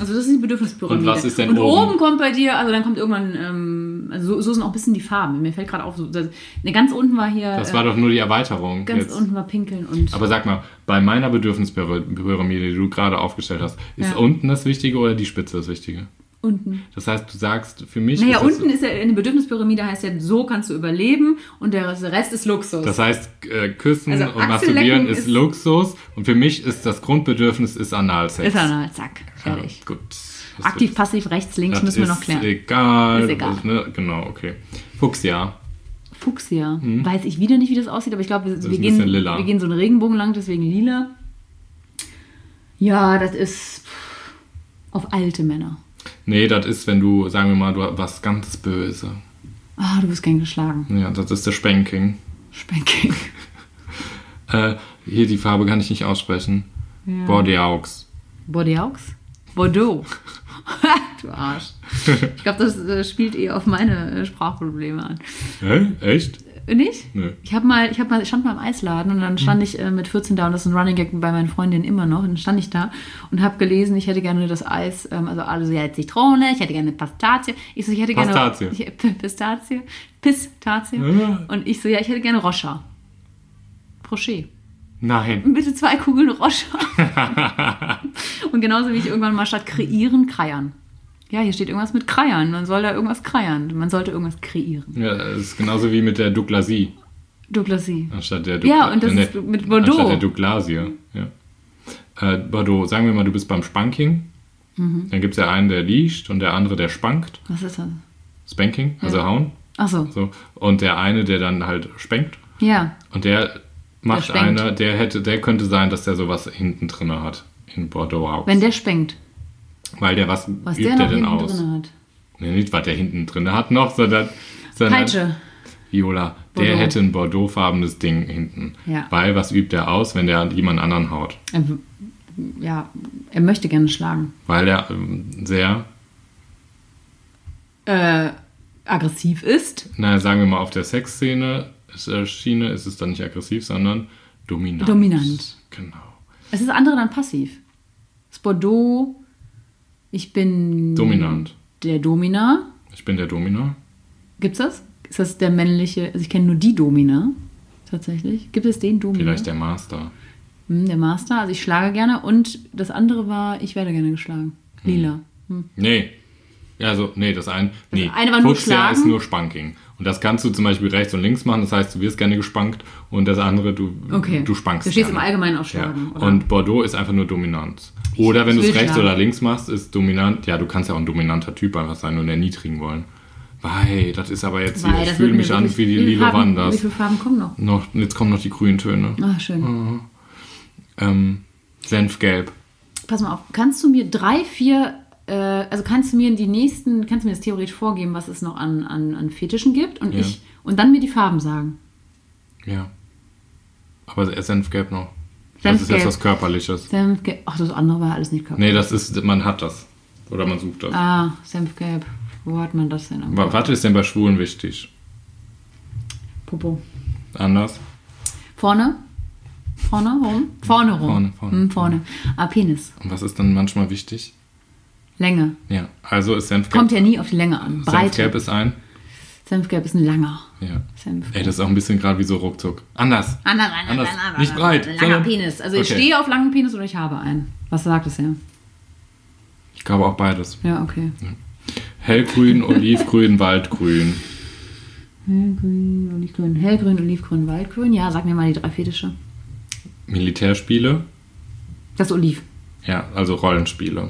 Also das ist die Bedürfnispyramide. Und was ist denn Und oben? oben kommt bei dir, also dann kommt irgendwann, ähm, also so, so sind auch ein bisschen die Farben. Mir fällt gerade auf, so, das, ne, ganz unten war hier, das äh, war doch nur die Erweiterung. ganz jetzt. unten war Pinkeln und Aber sag mal, bei meiner Bedürfnispyramide, die du gerade aufgestellt hast, ist Ja. unten das Wichtige oder die Spitze das Wichtige? Unten. Das heißt, du sagst für mich. Naja, ist unten ist ja eine Bedürfnispyramide, heißt ja, so kannst du überleben und der Rest ist Luxus. Das heißt, äh, Küssen Also und Masturbieren ist, ist- Luxus und für mich ist das Grundbedürfnis ist Analsex. ist er zack, Ja, fertig. gut. Das Aktiv, wird- passiv, rechts, links müssen wir ist noch klären. Egal. Ist egal. Ne? Genau, okay. Fuchsia. Fuchsia. Weiß ich wieder nicht, wie das aussieht, aber ich glaube, wir, ist wir, gehen, lila. wir gehen so einen Regenbogen lang, deswegen lila. Ja, das ist auf alte Männer. Nee, das ist, wenn du, sagen wir mal, du hast was ganz böse. Ah, du bist gern geschlagen. Ja, das ist der Spanking. Spanking. Äh, hier, die Farbe kann ich nicht aussprechen. Ja. Bordeaux. Bordeaux? Bordeaux. du Arsch. Ich glaube, das äh, spielt eher auf meine äh, Sprachprobleme an. Hä? Echt? Nicht? Nö. Ich habe mal, ich habe mal, ich stand mal im Eisladen und dann stand ich äh, mit 14 da und das ist ein Running Gag bei meinen Freundinnen immer noch. Und dann stand ich da und habe gelesen, ich hätte gerne das Eis, ähm, also alle so, ja, Zitrone, ich hätte gerne Pistazie. Ich so, ich hätte gerne Pistazie. Ich, Pistazie, Pistazie. Ja. Und ich so, ja, ich hätte gerne Rocher. Brochet. Nein. Bitte zwei Kugeln Rocher. und genauso wie ich irgendwann mal statt kreieren, kreiern. Ja, hier steht irgendwas mit kreiern. Man soll da irgendwas kreiern. Man sollte irgendwas kreieren. Ja, das ist genauso wie mit der Douglasie. Douglasie. Anstatt der Ja, und das äh, ist mit Bordeaux. Anstatt der Douglasie. Ja. Äh, Bordeaux, sagen wir mal, du bist beim Spanking. Mhm. Dann gibt es ja einen, der liegt und der andere, der spankt. Was ist das? Spanking, also Ja. hauen. Ach so. So. Und der eine, der dann halt spankt. Ja. Und der macht Der spankt. einer, der hätte, der könnte sein, dass der sowas hinten drin hat. In Bordeaux. Wenn der spenkt. Weil der, was, Was übt der der denn hinten aus? drin hat. Nee, nicht, was der hinten drin hat noch, sondern, sondern Peitsche. Viola, der Bordeaux. hätte ein Bordeaux-farbenes Ding hinten. Ja. Weil, was übt er aus, wenn der jemand anderen haut? Er Ja, er möchte gerne schlagen. Weil er ähm, sehr, Äh, aggressiv ist. naja, sagen wir mal, auf der Sexszene ist, äh, Schiene ist es dann nicht aggressiv, sondern dominant. Dominant. Genau. Es ist andere dann passiv. Das Bordeaux. Ich bin. Dominant. Der Domina. Ich bin der Domina. Gibt's das? Ist das der männliche? Also ich kenne nur die Domina. Tatsächlich. Gibt es den Domina? Vielleicht der Master. Hm, der Master. Also ich schlage gerne. Und das andere war, ich werde gerne geschlagen. Lila. Hm. Nee. Ja, also, nee, das ein, nee. eine war nur schlagen. ist nur Spanking. Und das kannst du zum Beispiel rechts und links machen. Das heißt, du wirst gerne gespankt und das andere, du, Okay. du spankst Du stehst gerne. im Allgemeinen auf Ja. Schlagen. oder? Und Bordeaux ist einfach nur Dominanz. Oder wenn du es rechts oder links machst, ist dominant. Ja, du kannst ja auch ein dominanter Typ einfach sein und erniedrigen wollen. Weil, das ist aber jetzt hier, ich fühle mich an wie die Lilo Farben- Wie Wanders. viele Farben kommen noch? Noch, jetzt kommen noch die Grüntöne. Ah, schön. Ähm, Senfgelb. Pass mal auf, kannst du mir drei, vier, äh, also kannst du mir die nächsten, kannst du mir das theoretisch vorgeben, was es noch an, an, an Fetischen gibt und Ja. ich und dann mir die Farben sagen. Ja. Aber Senfgelb noch. Das ist Senfgelb. jetzt was Körperliches. Senfgelb. Ach, das andere war alles nicht körperlich. Nee, das ist, man hat das. Oder man sucht das. Ah, Senfgelb. Wo hat man das denn? Was ist denn bei Schwulen wichtig? Popo. Anders? Vorne? Vorne rum? Vorne rum. Vorne, vorne. Hm, vorne. Ah, Penis. Und was ist dann manchmal wichtig? Länge. Ja, also ist Senfgelb. Kommt ja nie auf die Länge an. Breite. Senfgelb ist ein. Senfgelb ist ein langer. Ja. Senfgelb. Ey, das ist auch ein bisschen gerade wie so ruckzuck. Anders. Anders, anders, Anders. anders, Nicht breit, Langer sondern- Penis. Also ich Okay. stehe auf langen Penis oder ich habe einen. Was sagt es ja? Ich glaube auch beides. Ja, okay. Hellgrün, Olivgrün, Waldgrün. Hellgrün, Olivgrün. Hellgrün, Olivgrün, Waldgrün. Ja, sag mir mal die drei Fetische. Militärspiele. Das Oliv. Ja, also Rollenspiele.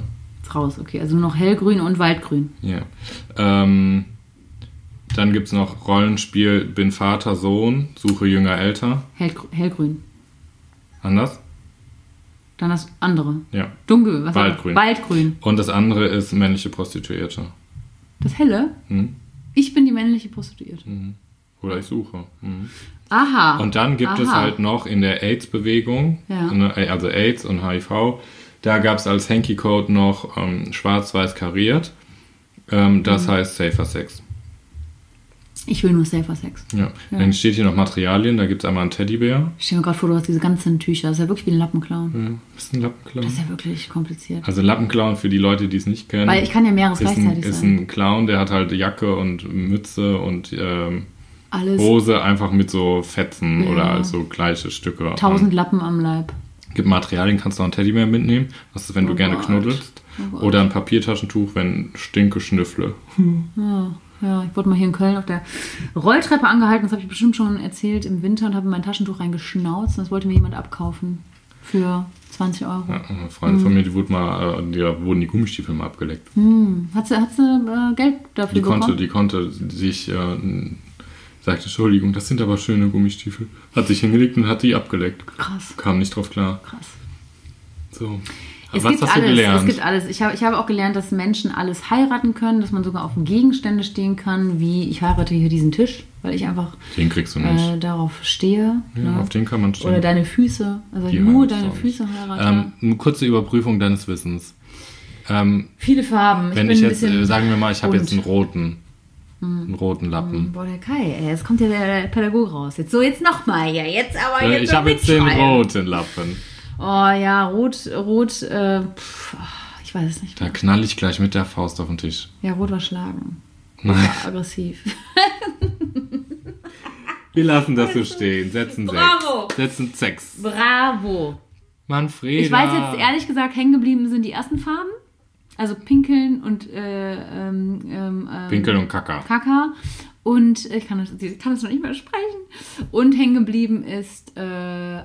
Raus, okay. Also nur noch Hellgrün und Waldgrün. Ja. Ähm, dann gibt es noch Rollenspiel Bin Vater, Sohn, Suche Jünger, Älter. Hellgr Hellgrün. Anders? Dann das andere. Ja. Dunkel. Was Waldgrün. Waldgrün. Und das andere ist männliche Prostituierte. Das helle? Hm? Ich bin die männliche Prostituierte. Oder ich suche. Mhm. Aha. Und dann gibt es Aha. halt noch in der AIDS-Bewegung, Ja. ne, also AIDS und HIV, da gab es als Hanky-Code noch ähm, schwarz-weiß kariert. Ähm, Mhm. das heißt Safer Sex. Ich will nur Safer Sex. Ja. Dann steht hier noch Materialien, da gibt es einmal einen Teddybär. Ich stell mir gerade vor, du hast diese ganzen Tücher. Das ist ja wirklich wie ein Lappenclown. Ja, ist ein Lappenclown. Das ist ja wirklich kompliziert. Also Lappenclown für die Leute, die es nicht kennen. Weil ich kann ja mehreres ist ein, gleichzeitig ist sein. ein Clown, der hat halt Jacke und Mütze und ähm, Alles Hose einfach mit so Fetzen Ja. oder als so gleiche Stücke. tausend Lappen am Leib. Gibt Materialien, kannst du auch einen Teddybär mitnehmen. Was ist, wenn Oh du gerne Gott. knuddelst? Oh. Oder ein Papiertaschentuch, wenn Stinke schnüffle. Ja, ja, ich wurde mal hier in Köln auf der Rolltreppe angehalten, das habe ich bestimmt schon erzählt, im Winter und habe in mein Taschentuch reingeschnauzt und das wollte mir jemand abkaufen für 20 Euro. Ja, eine Freundin Mhm. von mir, die wurde mal, äh, da wurden die Gummistiefel mal abgeleckt. Hm. Hat sie, hat sie äh, Geld dafür Die bekommen? konnte, die konnte sich, äh, sagte, Entschuldigung, das sind aber schöne Gummistiefel. Hat sich hingelegt und hat die abgeleckt. Krass, Kam nicht drauf klar. krass. So. Es Was gibt hast alles, du gelernt? es gibt alles. Ich habe, ich habe auch gelernt, dass Menschen alles heiraten können, dass man sogar auf Gegenstände stehen kann, wie ich heirate hier diesen Tisch, weil ich einfach den kriegst du nicht. äh, darauf stehe. ja, ne? auf den kann man stehen. Oder deine Füße, also Die nur deine Füße nicht. heirate. ähm, eine kurze Überprüfung deines Wissens. Ähm, Viele Farben. wenn bin ich jetzt, äh, sagen wir mal, ich habe jetzt einen roten, einen roten Lappen. Boah, der Kai, ey, jetzt kommt ja der, Pädagoge raus. Jetzt so, jetzt nochmal hier. Jetzt aber jetzt ich habe jetzt den roten Lappen. Oh ja, rot, rot, äh, pff, ach, ich weiß es nicht. Da knall ich gleich mit der Faust auf den Tisch. Ja, rot war schlagen. Nein. War aggressiv. Wir lassen das so stehen. Setzen Bravo. sechs. Setzen sechs. Bravo. Manfreda. Ich weiß jetzt ehrlich gesagt, hängen geblieben sind die ersten Farben. Also Pinkeln und äh, ähm, ähm, ähm, Pinkel und Kacker. Kaka. Und äh, ich kann das, ich kann das noch nicht mehr sprechen. Und hängen geblieben ist äh,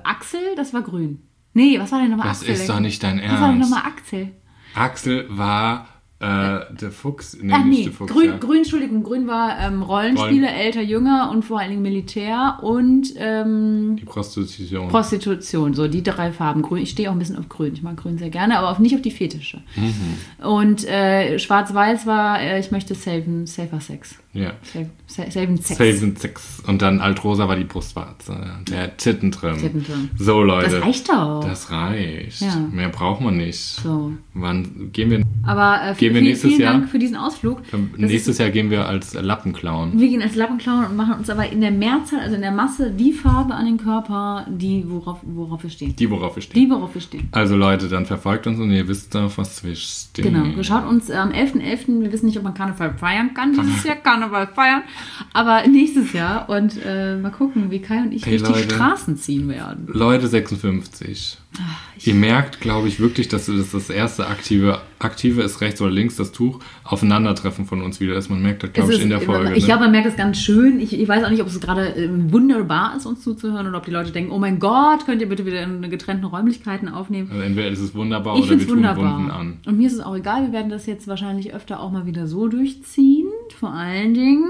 Axel, das war grün. Nee, was war denn nochmal Das Axel? ist doch nicht dein Was war denn Ernst. nochmal Axel? Axel war äh, der Fuchs. Nee, Ach nicht nee, der Fuchs. grün, ja. grün, Entschuldigung, grün war ähm, Rollenspiele, Rollen- älter, jünger und vor allen Dingen Militär und ähm, Die Prostitution. Prostitution, so die drei Farben. Grün, ich stehe auch ein bisschen auf grün, ich mag grün sehr gerne, aber auf, nicht auf die Fetische. Und äh, schwarz-weiß war, äh, ich möchte saven, safer Sex. ja. Save, sa- saven Sex. Saven Sex. Und dann altrosa war die Brustwarze. Der Tittentrim. Tittentrim. So, Leute. Das reicht doch. Das reicht. Ja. Mehr braucht man nicht. So. Wann gehen wir? Aber äh, Gehen wir nächstes vielen Jahr? Dank für diesen Ausflug. Nächstes ist, Jahr gehen wir als Lappenclown. wir gehen als Lappenclown und machen uns aber in der Mehrzahl, also in der Masse, die Farbe an den Körper, die worauf, worauf wir stehen. Die, worauf wir stehen. Die, worauf wir stehen. Also Leute, dann verfolgt uns und ihr wisst auf was wir stehen. Genau, schaut uns am 11.11., wir wissen nicht, ob man Karneval feiern kann, dieses Jahr Karneval feiern, aber nächstes Jahr und äh, mal gucken, wie Kai und ich Hey, durch die Leute. Straßen ziehen werden. Leute 56. Ihr merkt, glaube ich, wirklich, dass das das erste aktive, aktive ist rechts oder links, das Tuch, Aufeinandertreffen von uns wieder ist. Man merkt das, glaube ich, in der Folge. Ich ne? glaube, man merkt es ganz schön. Ich, ich weiß auch nicht, ob es gerade ähm, wunderbar ist, uns zuzuhören oder ob die Leute denken, oh mein Gott, könnt ihr bitte wieder in getrennten Räumlichkeiten aufnehmen. also entweder ist es wunderbar Ich oder wir es tun wunderbar. Wunden an. Und mir ist es auch egal, wir werden das jetzt wahrscheinlich öfter auch mal wieder so durchziehen. Vor allen Dingen,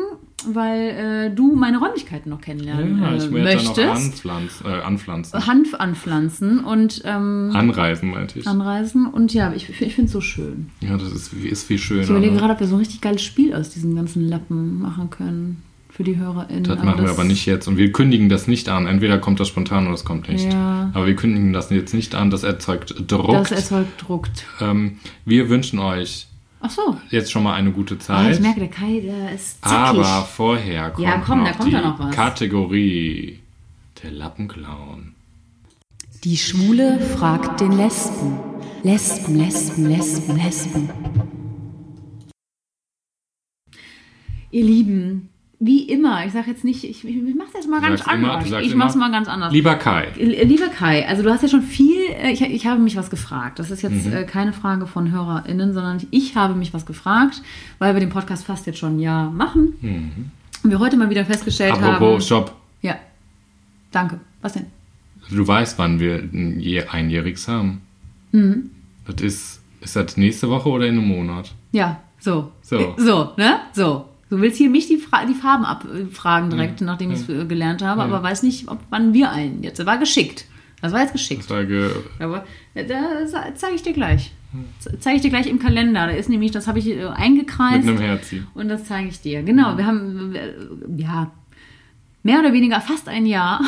weil äh, du meine Räumlichkeiten noch kennenlernen Ja, äh, ich will jetzt ja noch möchtest. anpflanzen. Äh, anpflanzen. Hanf anpflanzen und ähm, Anreisen, meinte ich. anreisen. Und ja, ich, ich finde es so schön. Ja, das ist, ist viel schöner. Ich überlege ne? gerade, ob wir so ein richtig geiles Spiel aus diesen ganzen Lappen machen können. Für die HörerInnen. Das machen wir aber nicht jetzt. Und wir kündigen das nicht an. Entweder kommt das spontan oder es kommt nicht. Ja. Aber wir kündigen das jetzt nicht an. Das erzeugt Druck. Das erzeugt Druck. ähm, wir wünschen euch Ach so. jetzt schon mal eine gute Ah, Zeit. ich merke, der Kai, der ist zackig. aber vorher kommt, Ja, komm, noch da kommt die ja noch was. Kategorie der Lappenclown. Die Schwule fragt den Lesben. Lesben, Lesben, Lesben, Lesben. Ihr Lieben, wie immer, ich sage jetzt nicht, ich, ich, ich mache das mal Du ganz immer- anders. sagst ich mache es immer, mal ganz anders. Lieber Kai, Lieber Kai, also du hast ja schon viel, äh, ich, ich habe mich was gefragt. Das ist jetzt Mhm. äh, keine Frage von HörerInnen, sondern ich habe mich was gefragt, weil wir den Podcast fast jetzt schon ein Jahr machen. Und wir heute mal wieder festgestellt haben. Mhm. apropos Stopp. Ja. Danke. Was denn? Du weißt, wann wir ein einjähriges haben. Mhm. Das ist, ist das nächste Woche oder in einem Monat? Ja, so. So. So, ne? So. Du willst hier mich die, Fra die Farben abfragen direkt, nachdem ich es äh, gelernt habe, aber weiß nicht, ob wann wir einen jetzt. Das war geschickt. Das war jetzt geschickt. Das war ge Aber äh, da zeige ich dir gleich. Zeige ich dir gleich im Kalender. Da ist nämlich, das habe ich äh, eingekreist. Mit einem Herzi. Und das zeige ich dir. Genau, wir haben, äh, ja, mehr oder weniger fast ein Jahr.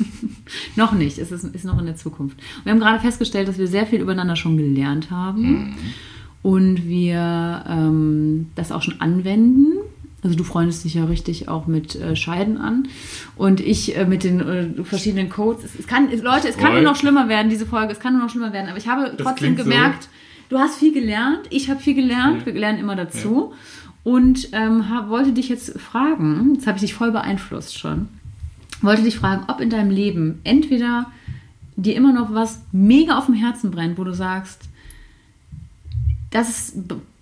noch nicht, es ist, ist noch in der Zukunft. Und wir haben gerade festgestellt, dass wir sehr viel übereinander schon gelernt haben. Und wir ähm, das auch schon anwenden. Also du freundest dich ja richtig auch mit äh, Scheiden an. Und ich äh, mit den äh, verschiedenen Codes. Es, es kann, es, Leute, es kann Voll. nur noch schlimmer werden, diese Folge. Es kann nur noch schlimmer werden. Aber ich habe trotzdem klingt so. gemerkt, du hast viel gelernt, ich habe viel gelernt, wir lernen immer dazu. Und ähm, hab, wollte dich jetzt fragen, jetzt habe ich dich voll beeinflusst schon, wollte dich fragen, ob in deinem Leben entweder dir immer noch was mega auf dem Herzen brennt, wo du sagst, das, ist,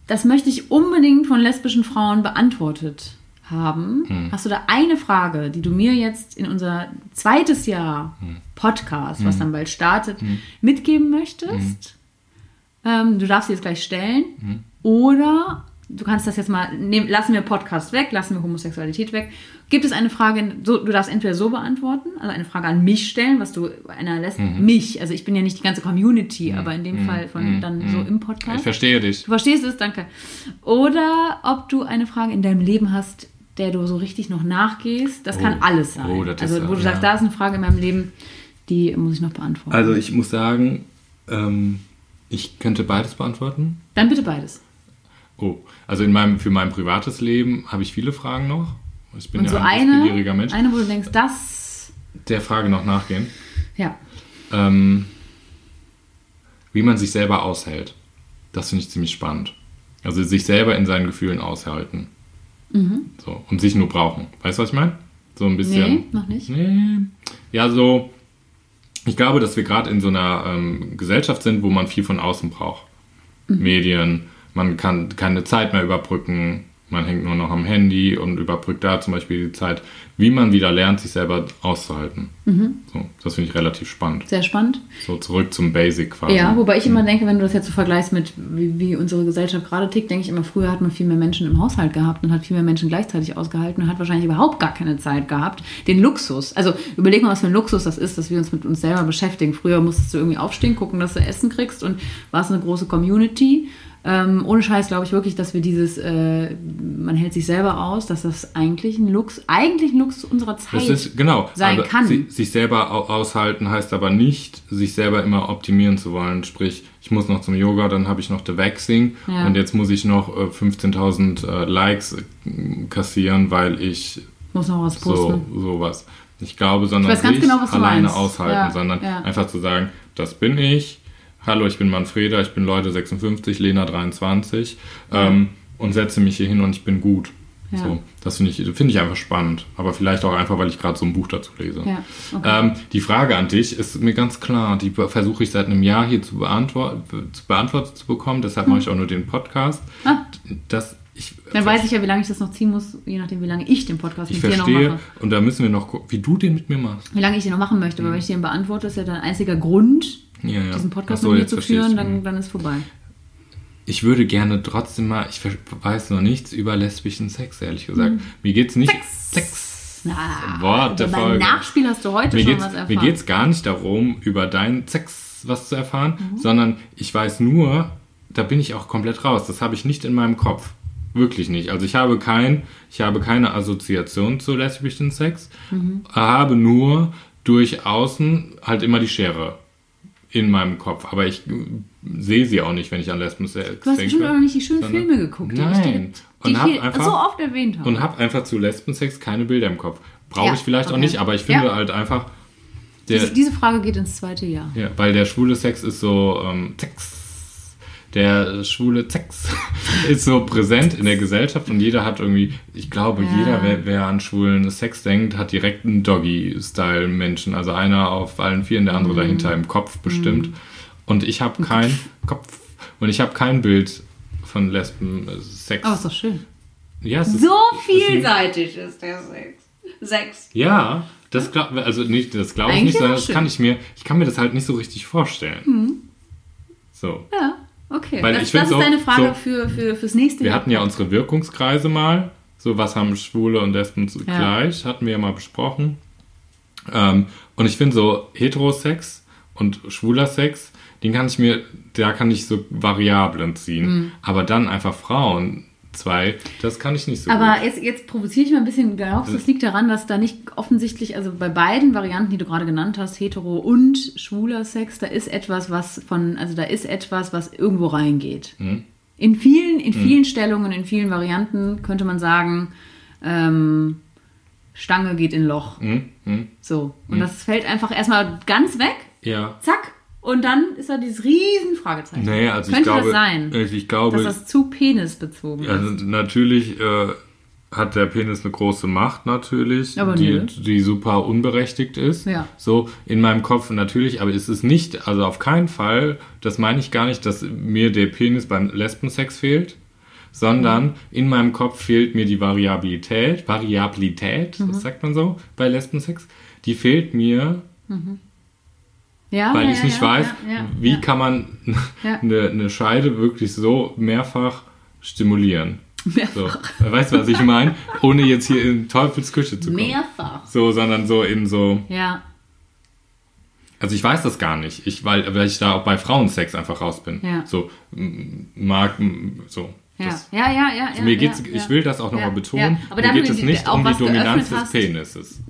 das möchte ich unbedingt von lesbischen Frauen beantwortet haben. Hm. Hast du da eine Frage, die du mir jetzt in unser zweites Jahr Hm. Podcast, was dann bald startet, mitgeben möchtest? Ähm, du darfst sie jetzt gleich stellen. Hm. Oder du kannst das jetzt mal, nehm, lassen wir Podcast weg, lassen wir Homosexualität weg. Gibt es eine Frage, so, du darfst entweder so beantworten, also eine Frage an mich stellen, was du einer lässt, Mhm. mich, also ich bin ja nicht die ganze Community, aber in dem Fall von dann so im Ich Podcast. verstehe dich. Du verstehst es, danke. Oder ob du eine Frage in deinem Leben hast, der du so richtig noch nachgehst. Das kann Oh. alles sein. Oh, also, wo ja- du sagst, ja. da ist eine Frage in meinem Leben, die muss ich noch beantworten. Also ich muss sagen, ähm, ich könnte beides beantworten. Dann bitte beides. Oh, also in meinem, für mein privates Leben habe ich viele Fragen noch. Ich bin Und ja so ein eine, Mensch. eine, wo du denkst, das, Der Frage noch nachgehen. ja. Ähm, wie man sich selber aushält. Das finde ich ziemlich spannend. Also sich selber in seinen Gefühlen aushalten. Mhm. So, und sich nur brauchen. Weißt du, was ich meine? So ein bisschen. Nee, noch nicht. Nee. Ja, so. Ich glaube, dass wir gerade in so einer ähm, Gesellschaft sind, wo man viel von außen braucht. Mhm. Medien, man kann keine Zeit mehr überbrücken, man hängt nur noch am Handy und überbrückt da zum Beispiel die Zeit, wie man wieder lernt, sich selber auszuhalten. Mhm. So, das finde ich relativ spannend. Sehr spannend. So zurück zum Basic quasi. Ja, wobei ich immer denke, wenn du das jetzt so vergleichst mit, wie, wie unsere Gesellschaft gerade tickt, denke ich immer, früher hat man viel mehr Menschen im Haushalt gehabt und hat viel mehr Menschen gleichzeitig ausgehalten und hat wahrscheinlich überhaupt gar keine Zeit gehabt. Den Luxus. Also überleg mal, was für ein Luxus das ist, dass wir uns mit uns selber beschäftigen. Früher musstest du irgendwie aufstehen, gucken, dass du Essen kriegst und warst eine große Community. Ähm, ohne Scheiß glaube ich wirklich, dass wir dieses, äh, man hält sich selber aus, dass das eigentlich ein Lux, eigentlich ein Luxus unserer Zeit ist, genau. sein kann. si- sich selber au- aushalten heißt aber nicht, sich selber immer optimieren zu wollen. Sprich, ich muss noch zum Yoga, dann habe ich noch The Waxing Ja. und jetzt muss ich noch äh, 15.000 äh, Likes äh, kassieren, weil ich Muss noch was so posten. sowas. Ich glaube, sondern Ich sich genau, alleine meinst. aushalten, Ja, sondern ja. einfach zu sagen, das bin ich. Hallo, ich bin Manfreda, ich bin Leute 56, Lena 23 ähm, und setze mich hier hin und ich bin gut. Ja. So, das finde ich, finde ich einfach spannend. Aber vielleicht auch einfach, weil ich gerade so ein Buch dazu lese. Ja, okay. ähm, die Frage an dich ist mir ganz klar. Die versuche ich seit einem Jahr hier zu, beantworten, zu beantwortet zu bekommen. Deshalb mache ich auch nur den Podcast. Hm. Ah. Das, ich, Dann weiß ich ja, wie lange ich das noch ziehen muss, je nachdem, wie lange ich den Podcast ich mit dir noch verstehe. mache. Und da müssen wir noch gucken, wie du den mit mir machst. Wie lange ich den noch machen möchte, weil wenn ich den beantworte, ist ja dein einziger Grund, Ja, ja. diesen Podcast so, mit mir zu verstehe führen, dann, dann ist vorbei. Ich würde gerne trotzdem mal, ich weiß noch nichts über lesbischen Sex, ehrlich gesagt. Mir geht's nicht. Sex. Sex. Na, Wort der beim Folge. Nachspiel hast du heute Mir schon was mir erfahren. geht's gar nicht darum, über deinen Sex was zu erfahren, Mhm. sondern ich weiß nur, da bin ich auch komplett raus. Das habe ich nicht in meinem Kopf. Wirklich nicht. Also ich habe kein, ich habe keine Assoziation zu lesbischen Sex, Mhm. habe nur durch außen halt immer die Schere in meinem Kopf. Aber ich äh, sehe sie auch nicht, wenn ich an Lesben-Sex du hast denke. bestimmt auch noch nicht die schönen sondern- Filme geguckt, die ich dir, Nein. die Und ich einfach- so oft erwähnt habe. Und habe einfach zu Lesbensex keine Bilder im Kopf. Brauche Ja, ich vielleicht auch okay. nicht, aber ich finde Ja. halt einfach, der, diese, diese Frage geht ins zweite Jahr. ja, weil der schwule Sex ist so, ähm, Sex, der schwule Sex ist so präsent in der Gesellschaft und jeder hat irgendwie, ich glaube, Ja. jeder, wer, wer an schwulen Sex denkt, hat direkt einen Doggy-Style-Menschen. Also einer auf allen Vieren, der Mhm. andere dahinter im Kopf bestimmt. Und ich habe kein Kopf und ich habe kein Bild von Lesben-Sex. Aber ist doch schön. ja, ist, So es ist vielseitig ist der Sex. Sex. Ja, das glaub, also nicht, das glaube ich Eigentlich nicht, sondern das schön. kann ich mir, ich kann mir das halt nicht so richtig vorstellen. So. Ja, okay. Weil das ich das ist so- deine Frage so- für, für, fürs nächste Wir Jahr. hatten ja unsere Wirkungskreise mal, so was haben Schwule und Lesben Ja. gleich, hatten wir ja mal besprochen. Ähm, und ich finde so Heterosex und schwuler Sex, den kann ich mir, da kann ich so Variablen ziehen. Mhm. Aber dann einfach Frauen zwei, das kann ich nicht so Aber gut. jetzt, jetzt provoziere ich mal ein bisschen. Glaubst du, das liegt daran, dass da nicht offensichtlich, also bei beiden Varianten, die du gerade genannt hast, hetero und schwuler Sex, da ist etwas, was von, also da ist etwas, was irgendwo reingeht. Hm? In vielen, in vielen Stellungen, in vielen Varianten könnte man sagen, ähm, Stange geht in Loch. Hm? Hm? So. Und das fällt einfach erstmal ganz weg. Ja. Zack. Und dann ist da dieses riesen Fragezeichen. Nee, also ich Könnte glaube, das sein, äh, ich glaube, dass das zu penisbezogen ist? Also natürlich äh, hat der Penis eine große Macht natürlich, Aber die, nö. die super unberechtigt ist. Ja. So in meinem Kopf natürlich, aber es ist nicht, also auf keinen Fall, das meine ich gar nicht, dass mir der Penis beim Lesbensex fehlt, sondern Mhm. in meinem Kopf fehlt mir die Variabilität, Variabilität, Mhm. das sagt man so bei Lesbensex, die fehlt mir, ja, weil ja, ich nicht ja, weiß, wie kann man eine, eine Scheide wirklich so mehrfach stimulieren. So, weißt du, was ich meine? Ohne jetzt hier in Teufels Küche zu kommen. Mehrfach. So, sondern so in so. Ja, Also ich weiß das gar nicht. Ich, weil, weil ich da auch bei Frauensex einfach raus bin. Ja. So, mag, so. Ja, ja, ja, ja. ja mir geht's, ja, ich will das auch nochmal betonen. Aber mir geht es nicht um die Dominanz des. Penises.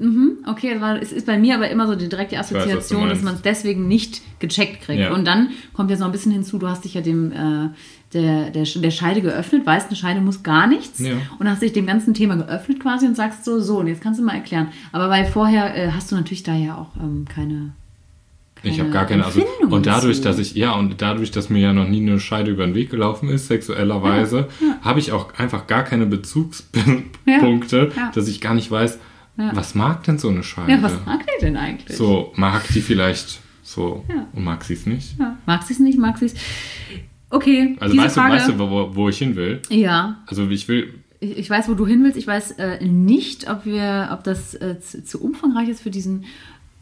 Okay, das war- es ist bei mir aber immer so die direkte weiß, Assoziation, dass meinst. man es deswegen nicht gecheckt kriegt. Und dann kommt jetzt noch ein bisschen hinzu, du hast dich ja dem äh, der, der, der Scheide geöffnet, weißt, eine Scheide muss gar nichts Ja. und hast dich dem ganzen Thema geöffnet quasi und sagst so, so, und jetzt kannst du mal erklären. Aber weil vorher äh, hast du natürlich da ja auch ähm, keine, Ich habe gar keine, also und dadurch, dass ich ja und dadurch, dass mir ja noch nie eine Scheide über den Weg gelaufen ist, sexuellerweise, habe ich auch einfach gar keine Bezugspunkte, Ja. dass ich gar nicht weiß, Ja. was mag denn so eine Scheide? Ja, was mag der denn eigentlich? So mag die vielleicht so Ja. und mag sie es nicht? Ja, mag sie es nicht, mag sie es. Okay, Also weißt Frage. du, weißt du, wo, wo ich hin will? ja, Also ich will, ich, ich weiß, wo du hin willst. Ich weiß äh, nicht, ob wir, ob das äh, zu, zu umfangreich ist für diesen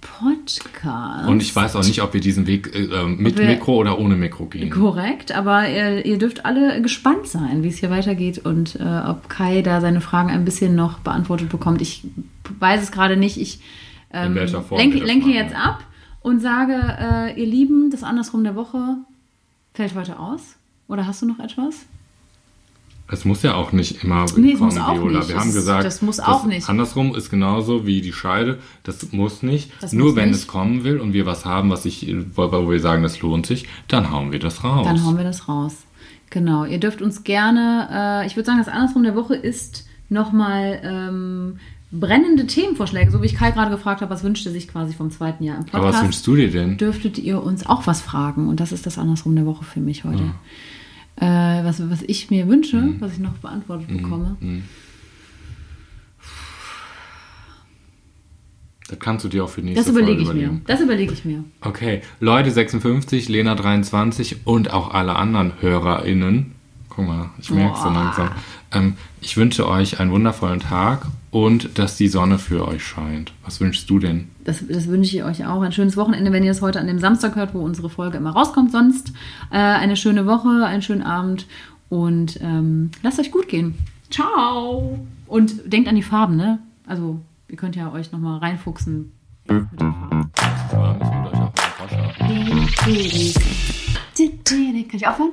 Podcast. und ich weiß auch nicht, ob wir diesen Weg äh, äh, mit wir- Mikro oder ohne Mikro gehen. Korrekt, aber ihr, ihr dürft alle gespannt sein, wie es hier weitergeht und äh, ob Kai da seine Fragen ein bisschen noch beantwortet bekommt. Ich weiß es gerade nicht. Ich ähm, welcher Form lenke, lenke jetzt ab und sage, äh, ihr Lieben, das Andersrum der Woche fällt heute aus. Oder hast du noch etwas? Es muss ja auch nicht immer Nee, es kommen, muss auch Viola. nicht. Wir Es- haben gesagt, das muss auch nicht. Andersrum ist genauso wie die Scheide. Das muss nicht. Das Nur muss wenn nicht. es kommen will und wir was haben, was ich, wo wir sagen, das lohnt sich, dann hauen wir das raus. Dann hauen wir das raus. Genau. Ihr dürft uns gerne, äh, ich würde sagen, das Andersrum der Woche ist nochmal ähm, brennende Themenvorschläge, so wie ich Kai gerade gefragt habe, was wünscht er sich quasi vom zweiten Jahr im Podcast. Aber was wünschst du dir denn? dürftet ihr uns auch was fragen. Und das ist das Andersrum der Woche für mich heute. Äh, was, was ich mir wünsche, Mhm. was ich noch beantwortet bekomme. Das kannst du dir auch für die nächste Das überlege Folge ich mir. überlegen. Das überlege ich mir. Okay, Leute 56, Lena 23 und auch alle anderen HörerInnen. Guck mal, ich merke so Boah. langsam. Ähm, ich wünsche euch einen wundervollen Tag und dass die Sonne für euch scheint. Was wünschst du denn? Das, das wünsche ich euch auch. Ein schönes Wochenende, wenn ihr es heute an dem Samstag hört, wo unsere Folge immer rauskommt. Sonst äh, eine schöne Woche, einen schönen Abend und ähm, lasst euch gut gehen. Ciao! Und denkt an die Farben, ne? Also, ihr könnt ja euch nochmal reinfuchsen mit den Farben. Kann ich aufhören?